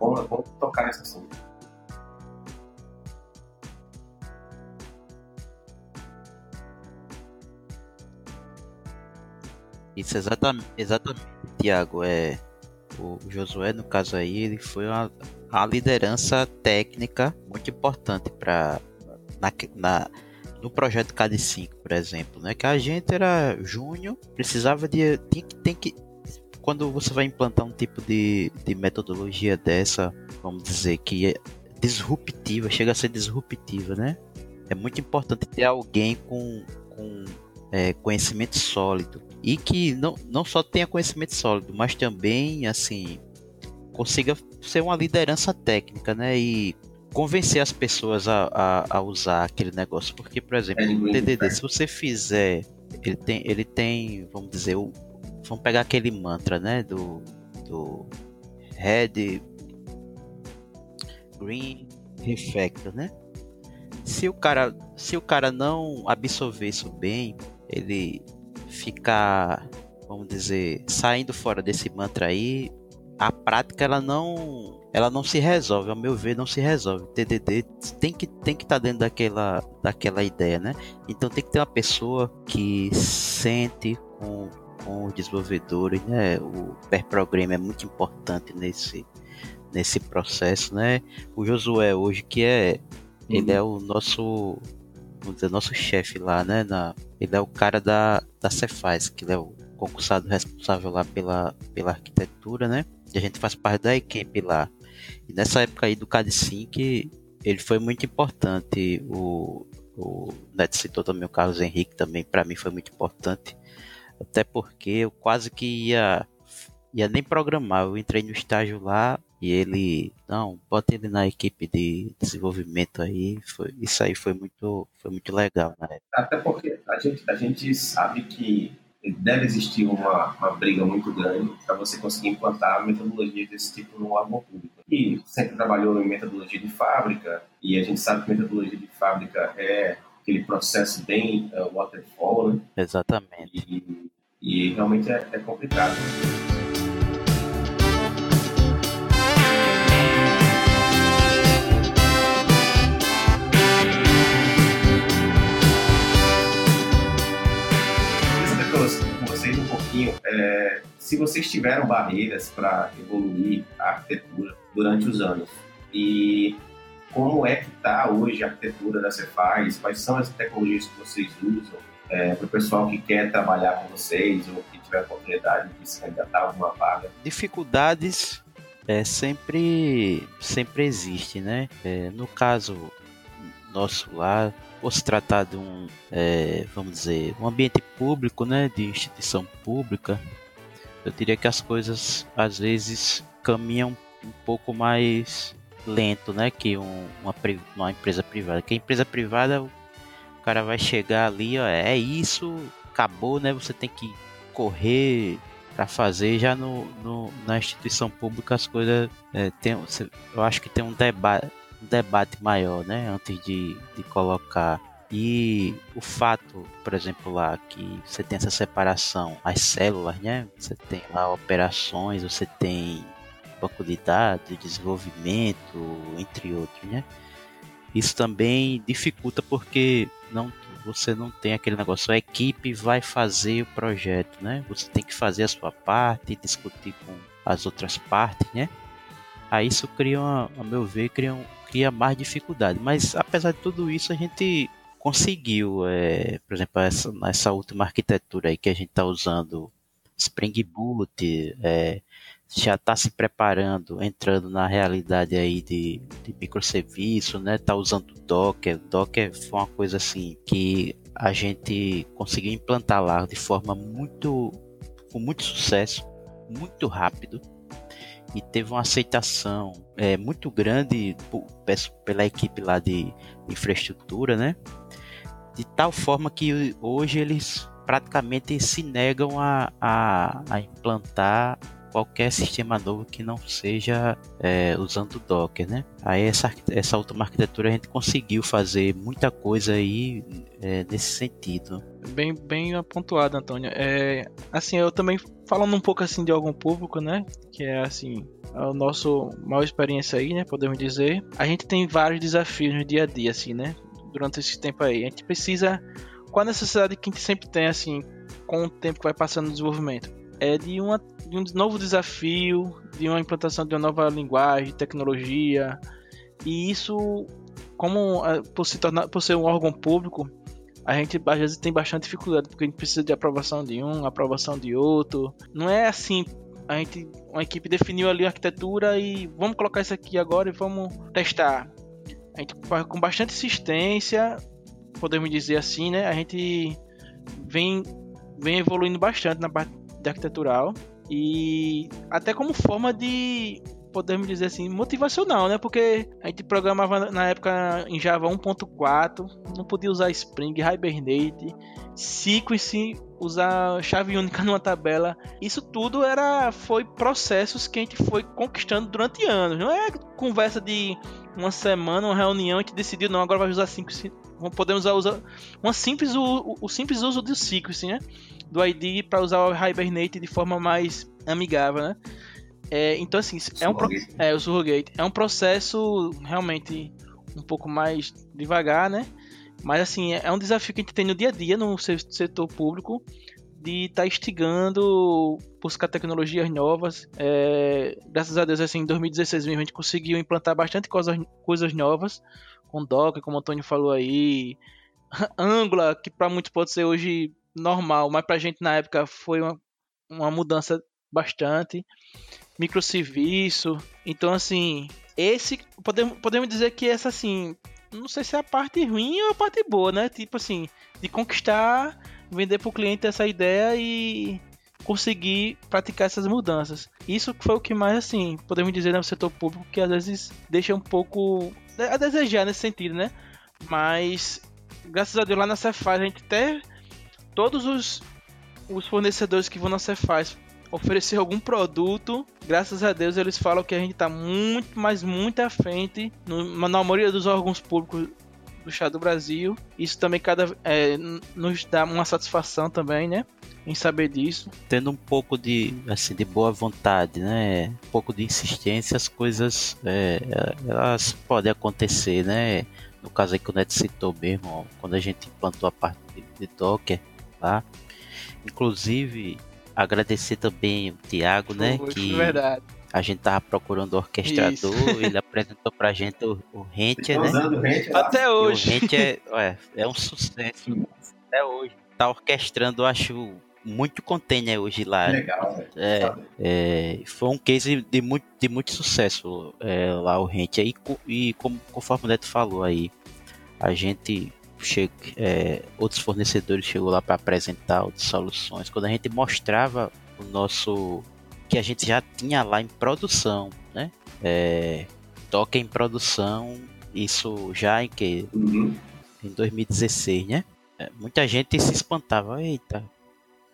bom, é bom tocar nesse assunto. Isso, exatamente, exatamente, Tiago. É, o Josué, no caso aí, ele foi uma, uma liderança técnica muito importante para na, na, no projeto KD5, por exemplo, né? Que a gente era júnior, precisava de tem que tem que quando você vai implantar um tipo de, de metodologia dessa, vamos dizer que é disruptiva, chega a ser disruptiva, né? É muito importante ter alguém com, com é, conhecimento sólido e que não, não só tenha conhecimento sólido, mas também assim consiga ser uma liderança técnica, né? E convencer as pessoas a, a, a usar aquele negócio, porque por exemplo, o TDD, se você fizer, ele tem, ele tem, vamos dizer, o, vamos pegar aquele mantra, né? Do, do Red, Green, Refactor, né? Se o cara, se o cara não absorver isso bem, ele ficar, vamos dizer, saindo fora desse mantra aí, a prática ela não ela não se resolve, ao meu ver, não se resolve. TDD tem que tem que estar tá dentro daquela daquela ideia, né? Então tem que ter uma pessoa que sente com, com os desenvolvedores, né? O pair program é muito importante nesse nesse processo, né? O Josué hoje que é uhum. ele é o nosso vamos dizer, nosso chefe lá, né? Na, ele é o cara da da Cefaz, que ele é o concursado responsável lá pela pela arquitetura, né? E a gente faz parte da equipe lá. E nessa época aí do CAD5, ele foi muito importante. O, o Neto citou também o Carlos Henrique, também para mim foi muito importante. Até porque eu quase que ia, ia nem programar. Eu entrei no estágio lá e ele, não, bota ele na equipe de desenvolvimento aí. Foi, isso aí foi muito, foi muito legal, né? Até porque a gente, a gente sabe que deve existir uma, uma briga muito grande para você conseguir implantar metodologias desse tipo no órgão público. E sempre trabalhou em metodologia de fábrica, e a gente sabe que metodologia de fábrica é aquele processo bem uh, waterfall, né? Exatamente. E, e realmente é, é complicado. Pouquinho é, se vocês tiveram barreiras para evoluir a arquitetura durante os anos e como é que está hoje a arquitetura da Cefaz, quais são as tecnologias que vocês usam é, para o pessoal que quer trabalhar com vocês ou que tiver a oportunidade de se candidatar a alguma vaga? Dificuldades é, sempre, sempre existe, né? É, no caso nosso lá, por se tratar de um, é, vamos dizer, um ambiente público, né, de instituição pública, eu diria que as coisas às vezes caminham um pouco mais lento, né, que um, uma, uma empresa privada. Que a empresa privada, o cara vai chegar ali, ó, é isso, acabou, né, você tem que correr para fazer já no, no, na instituição pública as coisas é, tem eu acho que tem um debate debate maior, né? Antes de, de colocar. E o fato, por exemplo, lá que você tem essa separação, as células, né? Você tem lá operações, você tem banco de dados, desenvolvimento, entre outros, né? Isso também dificulta porque não você não tem aquele negócio, a equipe vai fazer o projeto, né? Você tem que fazer a sua parte, discutir com as outras partes, né? Aí isso cria, uma, a meu ver, cria, um, cria mais dificuldade. Mas apesar de tudo isso, a gente conseguiu, é, por exemplo, essa, última arquitetura aí que a gente está usando, Spring Boot, é, já está se preparando, entrando na realidade aí de, de microserviço, né? Tá usando Docker. Docker foi uma coisa assim que a gente conseguiu implantar lá de forma muito, com muito sucesso, muito rápido e teve uma aceitação é, muito grande pela equipe lá de infraestrutura, né? De tal forma que hoje eles praticamente se negam a, a, a implantar qualquer sistema novo que não seja é, usando Docker, né? Aí essa, essa última arquitetura a gente conseguiu fazer muita coisa aí é, nesse sentido. Bem, bem pontuado, Antônio. É, assim, eu também falando um pouco assim de algum público, né? Que é assim é o nosso maior experiência aí, né? Podemos dizer. A gente tem vários desafios no dia a dia, assim, né? Durante esse tempo aí, a gente precisa qual a necessidade que a gente sempre tem assim com o tempo que vai passando no desenvolvimento é de, uma, de um novo desafio, de uma implantação de uma nova linguagem, tecnologia. E isso, como é, por, se tornar, por ser um órgão público, a gente às vezes tem bastante dificuldade, porque a gente precisa de aprovação de um, aprovação de outro. Não é assim, a gente, uma equipe definiu ali a arquitetura e vamos colocar isso aqui agora e vamos testar. A gente com bastante insistência, podemos dizer assim, né? A gente vem, vem evoluindo bastante na parte arquitetural e até como forma de podemos dizer assim, motivacional, né? Porque a gente programava na época em Java 1.4, não podia usar Spring, Hibernate, Sequence, usar chave única numa tabela. Isso tudo era foi processos que a gente foi conquistando durante anos. Não é conversa de uma semana, uma reunião, a gente decidiu, não, agora vai usar Sequence. Podemos usar uma simples, o, o simples uso do Sequence, né? Do ID para usar o Hibernate de forma mais amigável, né? É, então, assim, é um, é, o Surrogate. É um processo realmente um pouco mais devagar, né? Mas, assim, é, é um desafio que a gente tem no dia a dia no setor público de estar tá instigando buscar tecnologias novas. É, graças a Deus, assim, em 2016 mesmo, a gente conseguiu implantar bastante coisas, coisas novas com Docker, como o Antônio falou aí. Angular, que para muitos pode ser hoje normal, mas para a gente na época foi uma, uma mudança bastante microserviço. Então, assim, esse podemos, podemos dizer que essa assim, não sei se é a parte ruim ou a parte boa, né? Tipo assim, de conquistar, vender para o cliente essa ideia e conseguir praticar essas mudanças. Isso foi o que mais assim, podemos dizer no setor público que às vezes deixa um pouco a desejar nesse sentido, né? Mas graças a Deus lá na Cefaz a gente até todos os os fornecedores que vão na Cefaz oferecer algum produto, graças a Deus eles falam que a gente está muito, mas muito à frente no, na maioria dos órgãos públicos do Estado do Brasil. Isso também cada, é, nos dá uma satisfação também, né? Em saber disso. Tendo um pouco de, assim, de boa vontade, né? Um pouco de insistência, as coisas é, elas podem acontecer, né? No caso aí que o Neto citou mesmo, quando a gente implantou a parte de, de Docker lá. Inclusive, agradecer também o Thiago, né? que verdade. A gente tava procurando o orquestrador, Isso. ele apresentou pra gente o, o Rente, né? Até hoje. E o Rente é, é, é um sucesso. Até hoje. Tá orquestrando, acho, muito container hoje lá. Legal, é, é, foi um case de muito, de muito sucesso é, lá o Rente. E, e como, conforme o Neto falou aí, a gente che é, outros fornecedores chegou lá para apresentar outras soluções. Quando a gente mostrava o nosso que a gente já tinha lá em produção, né? É, toca em produção, isso já em que uhum. em 2016, né? É, muita gente se espantava, eita,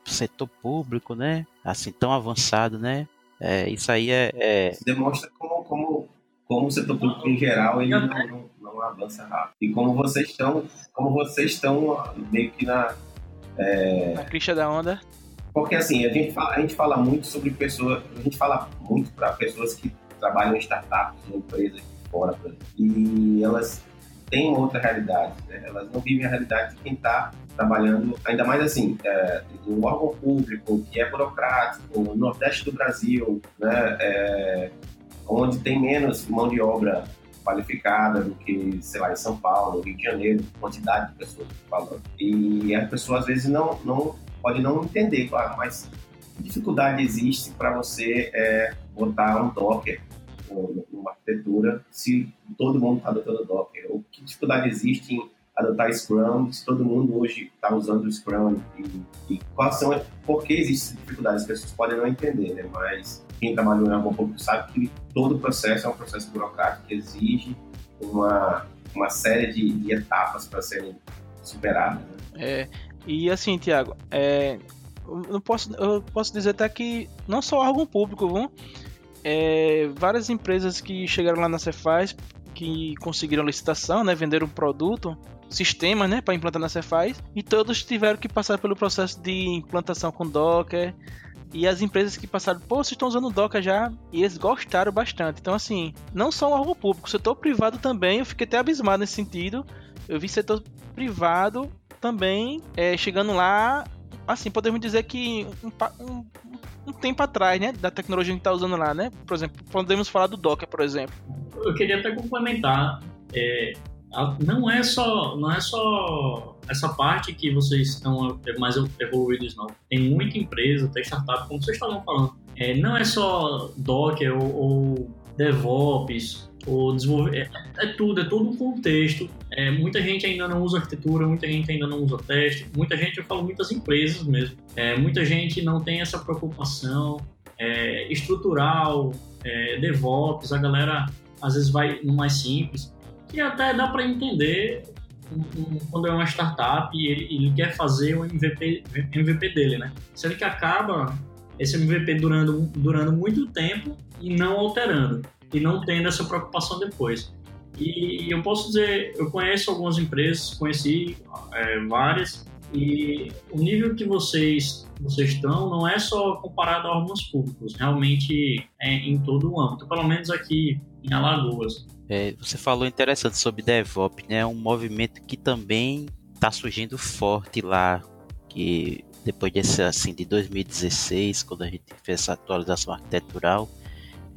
setor público, né? Assim tão avançado, né? É, isso aí é, é... demonstra como, como, como o setor público em geral ele não, não avança rápido. E como vocês estão, como vocês estão meio que na é... na crista da onda. Porque assim, a gente fala, a gente fala muito sobre pessoas, a gente fala muito para pessoas que trabalham em startups, em empresas de fora, e elas têm outra realidade, né? elas não vivem a realidade de quem está trabalhando, ainda mais assim, é, um órgão público que é burocrático, no Nordeste do Brasil, né, é, onde tem menos mão de obra qualificada do que, sei lá, em São Paulo, Rio de Janeiro, quantidade de pessoas falando. E a pessoa às vezes não, não pode não entender, claro, mas dificuldade existe para você é, botar um Docker numa arquitetura se todo mundo está adotando Docker? Ou que dificuldade existe em adotar Scrum se todo mundo hoje está usando o Scrum? E, e quais são, por que existem dificuldades? As pessoas podem não entender, né? Mas quem trabalhou em algum público sabe que todo processo é um processo burocrático que exige uma, uma série de, de etapas para serem superadas. Né? É, e assim, Tiago, é, eu, posso, eu posso dizer até que não só órgão público, viu? É, várias empresas que chegaram lá na Cefaz, que conseguiram licitação, né, venderam um produto, sistema, né, para implantar na Cefaz, e todos tiveram que passar pelo processo de implantação com Docker, e as empresas que passaram, pô, vocês estão usando Docker já, e eles gostaram bastante. Então, assim, não só o órgão público, o setor privado também, eu fiquei até abismado nesse sentido. Eu vi setor privado também é, chegando lá, assim, podemos dizer que um, um, um tempo atrás, né, da tecnologia que está usando lá, né? Por exemplo, podemos falar do Docker, por exemplo. Eu queria até complementar, é, não é só não é só essa parte que vocês estão mais evoluídos não. Tem muita empresa tem startup como vocês estavam falando. É, não é só Docker ou, ou DevOps ou desenvolver é, é, tudo é todo um contexto. É, muita gente ainda não usa arquitetura muita gente ainda não usa teste. Muita gente eu falo muitas empresas mesmo. É, muita gente não tem essa preocupação é, estrutural, é, DevOps, a galera às vezes vai no mais simples, que até dá para entender quando é uma startup e ele, ele, quer fazer o MVP, MVP dele, né? Sendo que acaba esse MVP durando, durando muito tempo e não alterando, e não tendo essa preocupação depois. E eu posso dizer, eu conheço algumas empresas, conheci é, várias, e o nível que vocês, vocês estão não é só comparado a órgãos públicos, realmente é em todo o âmbito, pelo menos aqui em Alagoas. É, você falou interessante sobre DevOps, né? É um movimento que também está surgindo forte lá, que depois desse assim de 2016, quando a gente fez essa atualização arquitetural,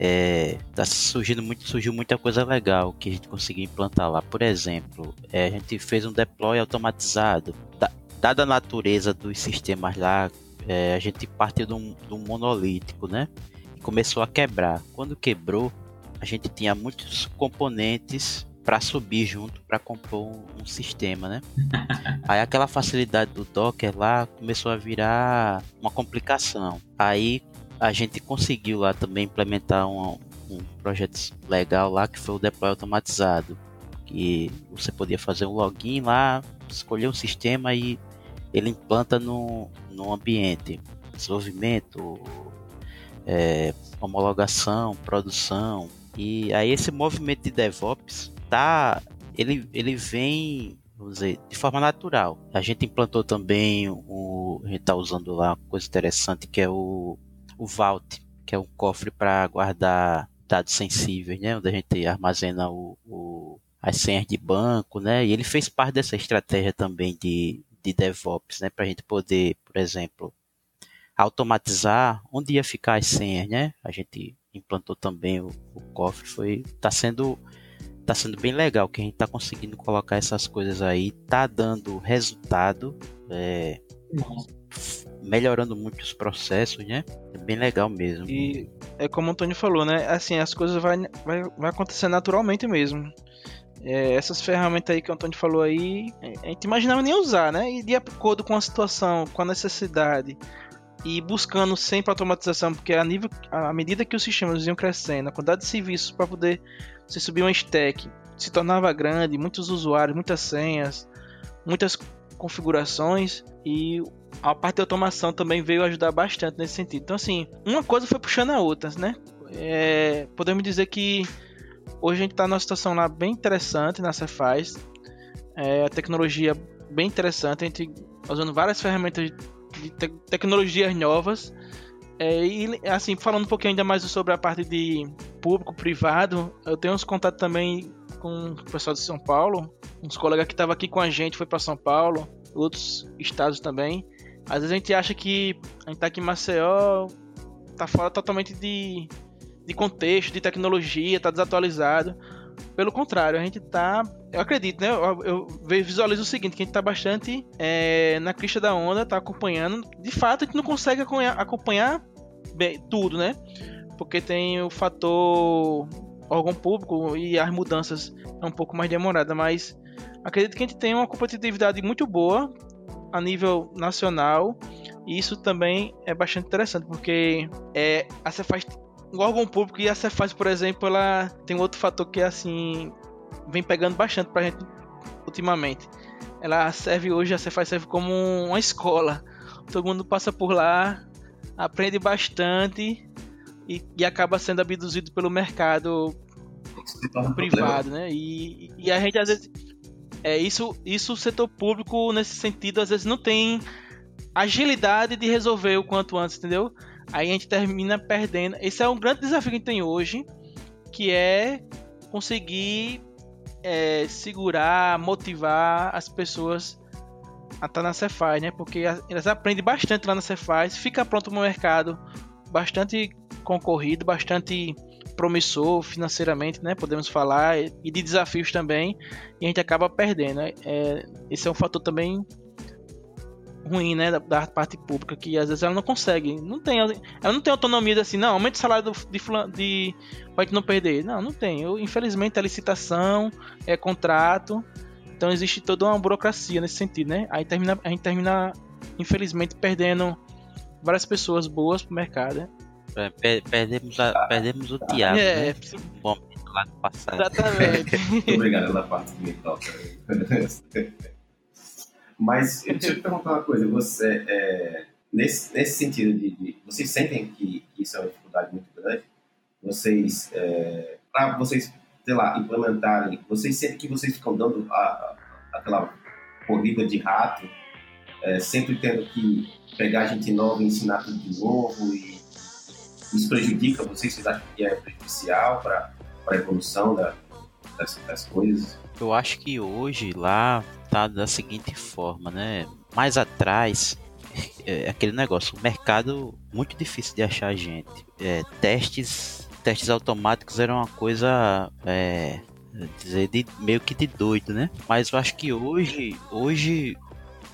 é, tá surgindo muito, surgiu muita coisa legal que a gente conseguiu implantar lá. Por exemplo, é, a gente fez um deploy automatizado. Da, dada a natureza dos sistemas lá, é, a gente partiu de um, de um monolítico, né? E começou a quebrar. Quando quebrou, a gente tinha muitos componentes para subir junto para compor um, um, sistema, né? Aí aquela facilidade do Docker lá começou a virar uma complicação. Aí a gente conseguiu lá também implementar um, um projeto legal lá que foi o deploy automatizado, que você podia fazer um login lá, escolher um sistema e ele implanta no, no ambiente, desenvolvimento, é, homologação, produção, e aí esse movimento de DevOps tá, ele, ele vem, vamos dizer, de forma natural. A gente implantou também o, a gente está usando lá uma coisa interessante que é o, o Vault, que é um cofre para guardar dados sensíveis, né, onde a gente armazena o, o, as senhas de banco, né, e ele fez parte dessa estratégia também de, de DevOps, né, para a gente poder, por exemplo, automatizar onde ia ficar as senhas, né? A gente implantou também o, o cofre, foi tá sendo tá sendo bem legal que a gente tá conseguindo colocar essas coisas aí, tá dando resultado, é, melhorando muito os processos, né? É bem legal mesmo. E é como o Antônio falou, né? Assim, as coisas vai, vai, vai acontecer naturalmente mesmo. É, essas ferramentas aí que o Antônio falou aí, a gente imaginava nem usar, né? E de acordo com a situação, com a necessidade, e buscando sempre automatização, porque a nível, à medida que os sistemas iam crescendo, a quantidade de serviços para poder se subir uma stack se tornava grande, muitos usuários, muitas senhas, muitas configurações e a parte de automação também veio ajudar bastante nesse sentido. Então assim, uma coisa foi puxando a outra, né? É, podemos dizer que hoje a gente está numa situação lá bem interessante na Cefaz, é, a tecnologia bem interessante, a gente tá usando várias ferramentas de te tecnologias novas. É, e assim, falando um pouquinho ainda mais sobre a parte de público-privado, eu tenho uns contatos também com o pessoal de São Paulo, uns colegas que estavam aqui com a gente, foi para São Paulo, outros estados também. Às vezes a gente acha que a gente tá aqui em Maceió, tá fora totalmente de, de contexto, de tecnologia, tá desatualizado. Pelo contrário, a gente tá. Eu acredito, né? Eu, eu visualizo o seguinte: que a gente tá bastante é, na crista da onda, tá acompanhando. De fato, a gente não consegue acompanhar bem, tudo, né? Porque tem o fator órgão público e as mudanças é um pouco mais demorada, mas acredito que a gente tem uma competitividade muito boa a nível nacional e isso também é bastante interessante porque é, a Cefaz o órgão público e a Cefaz, por exemplo, ela tem um outro fator que assim vem pegando bastante pra gente ultimamente. Ela serve hoje, a Cefaz serve como uma escola. Todo mundo passa por lá, aprende bastante e, e acaba sendo abduzido pelo mercado privado, né? E, e a gente às vezes é isso, isso o setor público nesse sentido às vezes não tem agilidade de resolver o quanto antes, entendeu? Aí a gente termina perdendo. Esse é um grande desafio que a gente tem hoje, que é conseguir é, segurar, motivar as pessoas a estar na Cefaz, né? Porque elas aprendem bastante lá na Cefaz, fica pronto no mercado bastante concorrido, bastante promissor financeiramente, né? Podemos falar e de desafios também, e a gente acaba perdendo. Né? É, esse é um fator também ruim, né, da, da, parte pública, que às vezes ela não consegue, não tem, ela não tem autonomia de assim, não, aumenta o salário do, de, de pra gente não perder. Não, não tem. Eu, infelizmente é licitação, é contrato, então existe toda uma burocracia nesse sentido, né? Aí termina, a gente termina, infelizmente, perdendo várias pessoas boas pro mercado, né? É, per- Perdemos, a- perdemos o Thiago, É, né? Um momento lá do passado. exatamente. Obrigado pela parte que me toca. Mas eu te perguntar uma coisa. Você, é, nesse, nesse sentido de, de- Vocês sentem que, que isso é uma dificuldade muito grande? Vocês... É, para vocês, sei lá, implementarem... Vocês sentem que vocês ficam dando a, a- aquela corrida de rato, é, sempre tendo que pegar gente nova e ensinar tudo de novo e isso prejudica vocês? Vocês acham que é prejudicial para a evolução da, das, das coisas? Eu acho que hoje lá tá da seguinte forma, né? Mais atrás, é aquele negócio, o mercado muito difícil de achar gente. É, testes, testes automáticos eram uma coisa, é, dizer, de, meio que de doido, né? Mas eu acho que hoje, hoje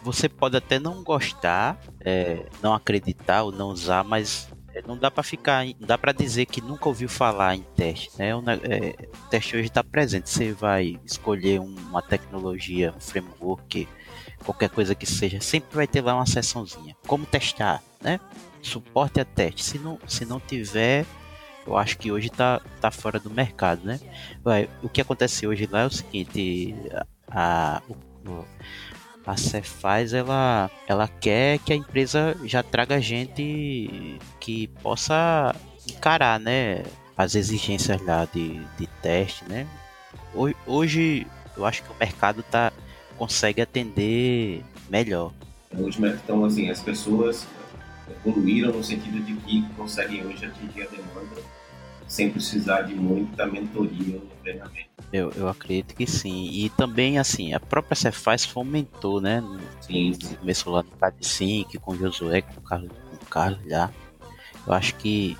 você pode até não gostar, é, não acreditar ou não usar, mas é, não dá para ficar, dá para dizer que nunca ouviu falar em teste, né? O é, teste hoje está presente. Você vai escolher um- uma tecnologia, um framework, qualquer coisa que seja, sempre vai ter lá uma seçãozinha. Como testar, né? Suporte a teste. Se não, se não tiver, eu acho que hoje tá, tá fora do mercado, né? Vai, o que acontece hoje lá é o seguinte, a, o- o- a Cefaz ela, ela quer que a empresa já traga gente que possa encarar, né, as exigências lá de, de teste, né? Ho- Hoje eu acho que o mercado tá consegue atender melhor. Então, assim, as pessoas evoluíram no sentido de que conseguem hoje atingir a demanda sem precisar de muita mentoria no treinamento. Eu, eu acredito que sim. E também, assim, a própria Cefaz fomentou, né? No, Sim, sim. começou lá no Padicink, com o Josué, com o Carlos, com o Carlos já. Eu acho que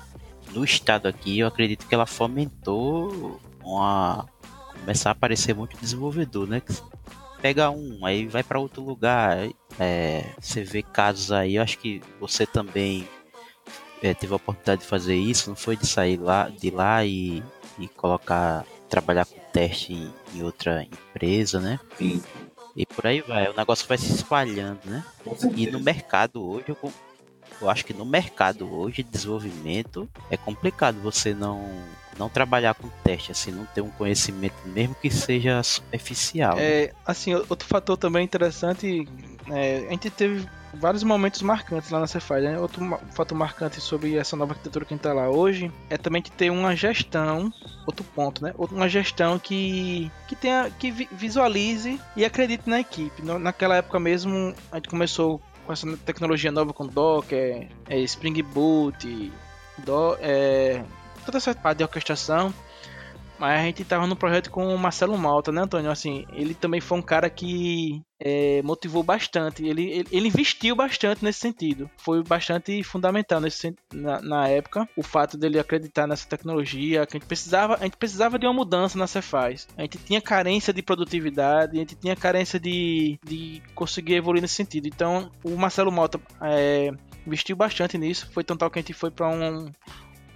no estado aqui, eu acredito que ela fomentou uma. começar a aparecer muito desenvolvedor, né? Que Pega um, aí vai para outro lugar. É, você vê casos aí, eu acho que você também é, teve a oportunidade de fazer isso, não foi de sair lá, de lá e, e colocar, trabalhar com teste em, em outra empresa, né? sim. E por aí vai, o negócio vai se espalhando, né? Com E no mercado hoje, eu, eu acho que no mercado hoje de desenvolvimento é complicado você não não trabalhar com teste, assim, não ter um conhecimento mesmo que seja superficial. né? É, assim, outro fator também interessante, é, a gente teve vários momentos marcantes lá na Cefaz, né? Outro fator marcante sobre essa nova arquitetura que a gente tá lá hoje é também de ter uma gestão, outro ponto, né? Uma gestão que que tenha que vi- visualize e acredite na equipe. Naquela época mesmo, a gente começou com essa tecnologia nova com Docker, é, Spring Boot, do, é, toda essa parte de orquestração. Mas a gente tava no projeto com o Marcelo Malta, né, Antônio? Assim, ele também foi um cara que é, motivou bastante. Ele, ele, ele investiu bastante nesse sentido. Foi bastante fundamental nesse, na, na época. O fato dele acreditar nessa tecnologia. Que a gente precisava, a gente precisava de uma mudança na Cefaz. A gente tinha carência de produtividade. A gente tinha carência de, de conseguir evoluir nesse sentido. Então, o Marcelo Malta é, investiu bastante nisso. Foi tão tal que a gente foi para um,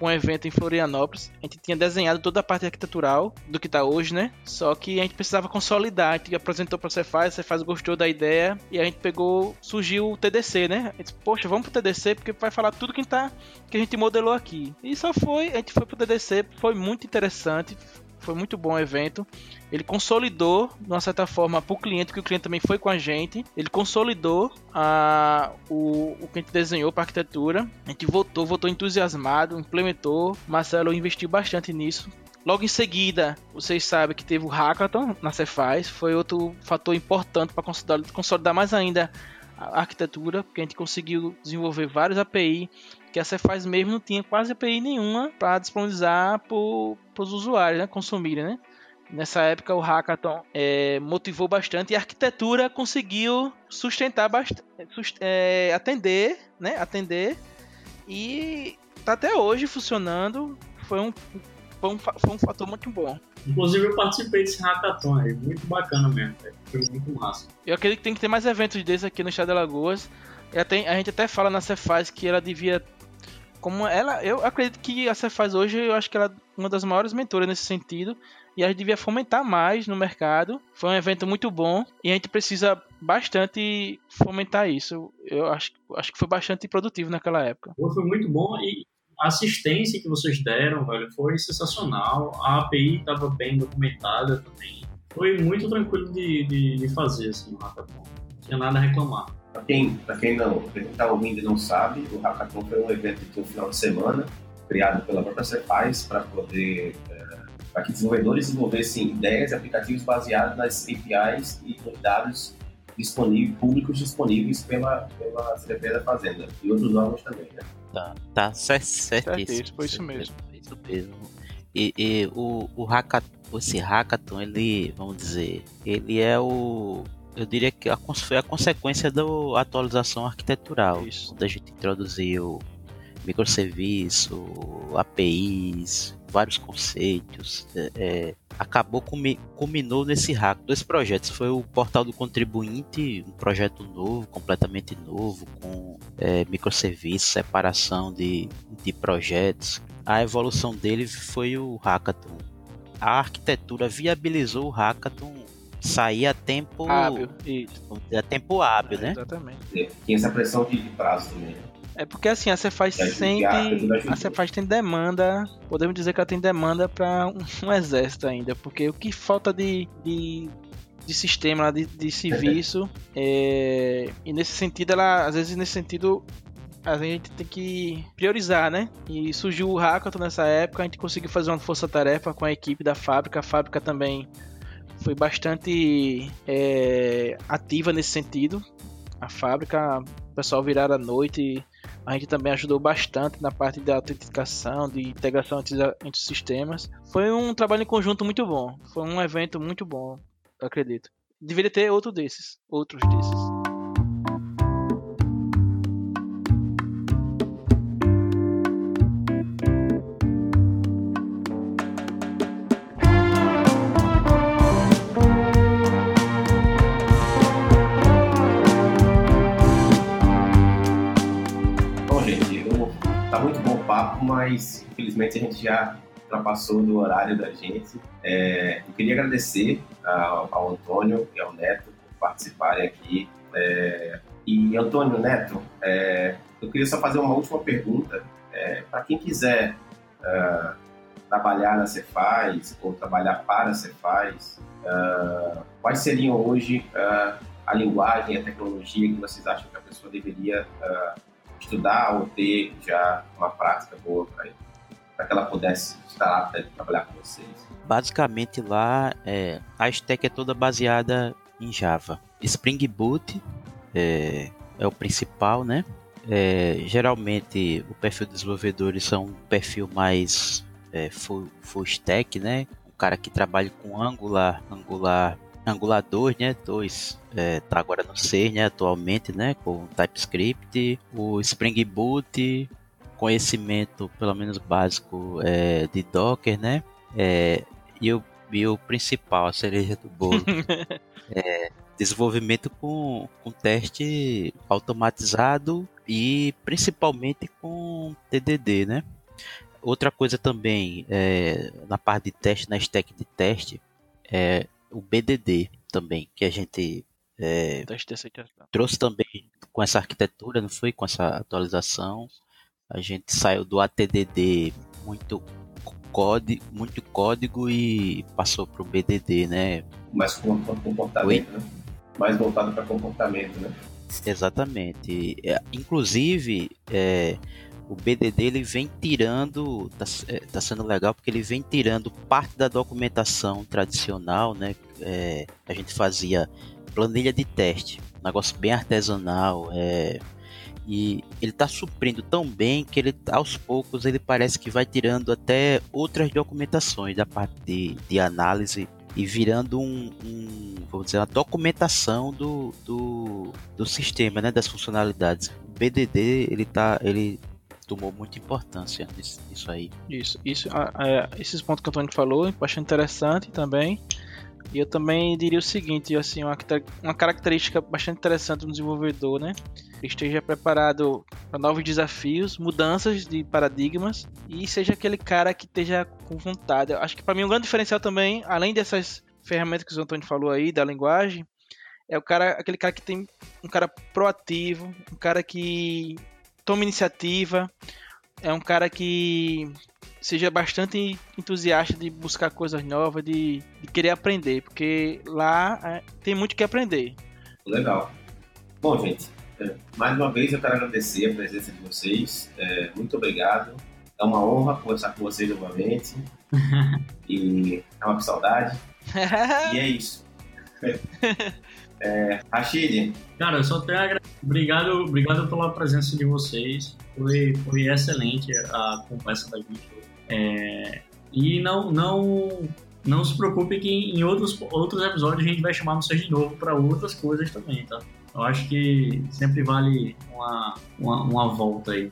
pra um evento em Florianópolis. A gente tinha desenhado toda a parte arquitetural do que tá hoje, né? Só que a gente precisava consolidar. A gente apresentou pra Cefaz, a Cefaz gostou da ideia e a gente pegou, surgiu o TDC, né? A gente poxa, vamos pro TDC porque vai falar tudo que, tá, que a gente modelou aqui. E só foi, a gente foi pro TDC, foi muito interessante. Foi muito bom o evento. Ele consolidou, de uma certa forma, para o cliente, que o cliente também foi com a gente. Ele consolidou a, o, o que a gente desenhou para arquitetura. A gente votou, votou entusiasmado, implementou. Marcelo investiu bastante nisso. Logo em seguida, vocês sabem que teve o Hackathon na Cefaz. Foi outro fator importante para consolidar, consolidar mais ainda a arquitetura, porque a gente conseguiu desenvolver vários API que a Cefaz mesmo não tinha quase API nenhuma para disponibilizar para os usuários né, consumirem, né? Nessa época o Hackathon é, motivou bastante e a arquitetura conseguiu sustentar bastante, é, atender, né? Atender e tá até hoje funcionando. Foi um, foi um, foi um fator muito bom. Inclusive eu participei desse hackathon aí, muito bacana mesmo, foi muito massa. Eu acredito que tem que ter mais eventos desses aqui no estado de Alagoas. Até- a gente até fala na Cefaz que ela devia. Como ela. Eu acredito que a Cefaz hoje, eu acho que ela é uma das maiores mentoras nesse sentido. E a gente devia fomentar mais no mercado. Foi um evento muito bom. E a gente precisa bastante fomentar isso. Eu acho, acho que foi bastante produtivo naquela época. Foi muito bom e a assistência que vocês deram, velho, foi sensacional. A API estava bem documentada também. Foi muito tranquilo de, de, de fazer, assim, o hackathon. Não tinha nada a reclamar. Para quem, pra quem não está ouvindo e não sabe, o Hackathon foi um evento de um final de semana criado pela própria Cefaz para poder é, para que desenvolvedores desenvolvessem ideias e aplicativos baseados nas APIs e nos dados disponíveis, públicos disponíveis pela, pela Secretaria da Fazenda e outros órgãos também, né? Tá, tá certíssimo. Certíssimo, foi isso mesmo. Isso mesmo. E, e o, o hackathon, esse hackathon, ele, vamos dizer, ele é o. Eu diria que a, foi a consequência da atualização arquitetural. Isso. Quando a gente introduziu microserviço, APIs, vários conceitos. É, é, acabou culminou nesse hack. Dois projetos. Foi o Portal do Contribuinte, um projeto novo, completamente novo, com é, microserviços, separação de, de projetos. A evolução dele foi o Hackathon. A arquitetura viabilizou o Hackathon sair a tempo hábil, a tempo hábil, é, né? Exatamente. Tinha essa pressão de prazo também. É porque assim, a Cefaz sempre. A Cefaz tem demanda. Podemos dizer que ela tem demanda para um, um, exército ainda. Porque o que falta de, de, de sistema, de, de serviço. é, e nesse sentido, ela. Às vezes nesse sentido. A gente tem que priorizar, né? E surgiu o Hackathon nessa época, a gente conseguiu fazer uma força-tarefa com a equipe da fábrica. A fábrica também foi bastante é, ativa nesse sentido. A fábrica, o pessoal viraram à noite a gente também ajudou bastante na parte da autenticação, de integração entre, entre os sistemas. Foi um trabalho em conjunto muito bom. Foi um evento muito bom, acredito. Deveria ter outro desses, outros desses. Mas infelizmente a gente já ultrapassou do horário da gente. É, eu queria agradecer ao, ao, Antônio e ao Neto por participarem aqui. É, e Antônio Neto, é, eu queria só fazer uma última pergunta. É, para quem quiser uh, trabalhar na Cefaz ou trabalhar para a Cefaz, uh, quais seriam hoje uh, a linguagem, a tecnologia que vocês acham que a pessoa deveria estudar ou ter já uma prática boa para que ela pudesse estar apta de trabalhar com vocês? Basicamente lá é, a stack é toda baseada em Java. Spring Boot é, é o principal, né? É, geralmente o perfil dos desenvolvedores são um perfil mais é, full, full stack, né? Um cara que trabalha com Angular, Angular Angular 2, né, 2 é, tá agora no 6, né, atualmente, né, com TypeScript, o Spring Boot, conhecimento pelo menos básico é, de Docker, né, é, e, o, e o principal, a cereja do bolo, é, desenvolvimento com, com teste automatizado e principalmente com TDD, né. Outra coisa também, é, na parte de teste, na stack de teste, é, o BDD também, que a gente é, trouxe também com essa arquitetura, não foi? Com essa atualização. A gente saiu do ATDD muito código, muito código e passou para o BDD, né? Mais comportamento, né? Mais voltado para comportamento, né? Exatamente. É, inclusive, é, o BDD ele vem tirando, tá, é, tá, sendo legal porque ele vem tirando parte da documentação tradicional, né? É, a gente fazia planilha de teste, um negócio bem artesanal, é, e ele está suprindo tão bem que ele aos poucos ele parece que vai tirando até outras documentações da parte de, de análise e virando um, um, dizer, uma documentação do, do, do sistema, né, das funcionalidades. O BDD ele tá, ele tomou muita importância nisso, aí. Isso, isso, é, esses pontos que o Antônio falou, eu achei interessante também. E eu também diria o seguinte, assim, uma, uma característica bastante interessante do desenvolvedor, né? Esteja preparado para novos desafios, mudanças de paradigmas e seja aquele cara que esteja com vontade. Eu acho que para mim um grande diferencial também, além dessas ferramentas que o Antônio falou aí da linguagem, é o cara, aquele cara que tem um cara proativo, um cara que toma iniciativa, é um cara que seja bastante entusiasta de buscar coisas novas, de, de querer aprender, porque lá é, tem muito que aprender. Legal. Bom, gente, é, mais uma vez eu quero agradecer a presença de vocês. É, muito obrigado. É uma honra conversar com vocês novamente. e é uma saudade. e é isso. É, Rachid. Cara, eu só tenho a agradecer. Obrigado, obrigado pela presença de vocês. Foi, foi excelente a conversa da gente. É, e não, não, não se preocupe que em outros, outros episódios a gente vai chamar vocês de novo para outras coisas também, tá? Eu acho que sempre vale uma, uma, uma volta aí.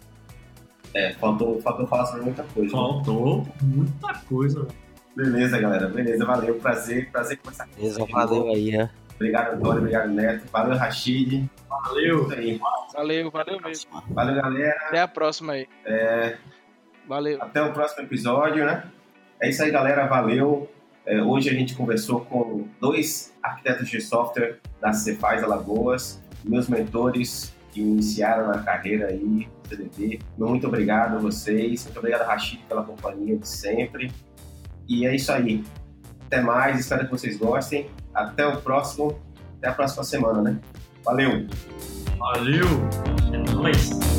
É, faltou, faltou falar sobre muita coisa. Né? Faltou né? muita coisa. Beleza, galera. Beleza, valeu. Prazer, prazer conversar com Beleza, valeu aí, é. Obrigado, Antônio. Obrigado, Neto. Valeu, Rachid. Valeu. Valeu, valeu mesmo. Valeu, galera. Até a próxima aí. É... Valeu. Até o próximo episódio, né? É isso aí, galera. Valeu. É, hoje a gente conversou com dois arquitetos de software da Cefaz Alagoas, meus mentores que iniciaram na carreira aí, CDT. Muito obrigado a vocês. Muito obrigado, Rachid, pela companhia de sempre. E é isso aí. Até mais. Espero que vocês gostem. Até o próximo. Até a próxima semana, né? Valeu! Valeu! É nóis!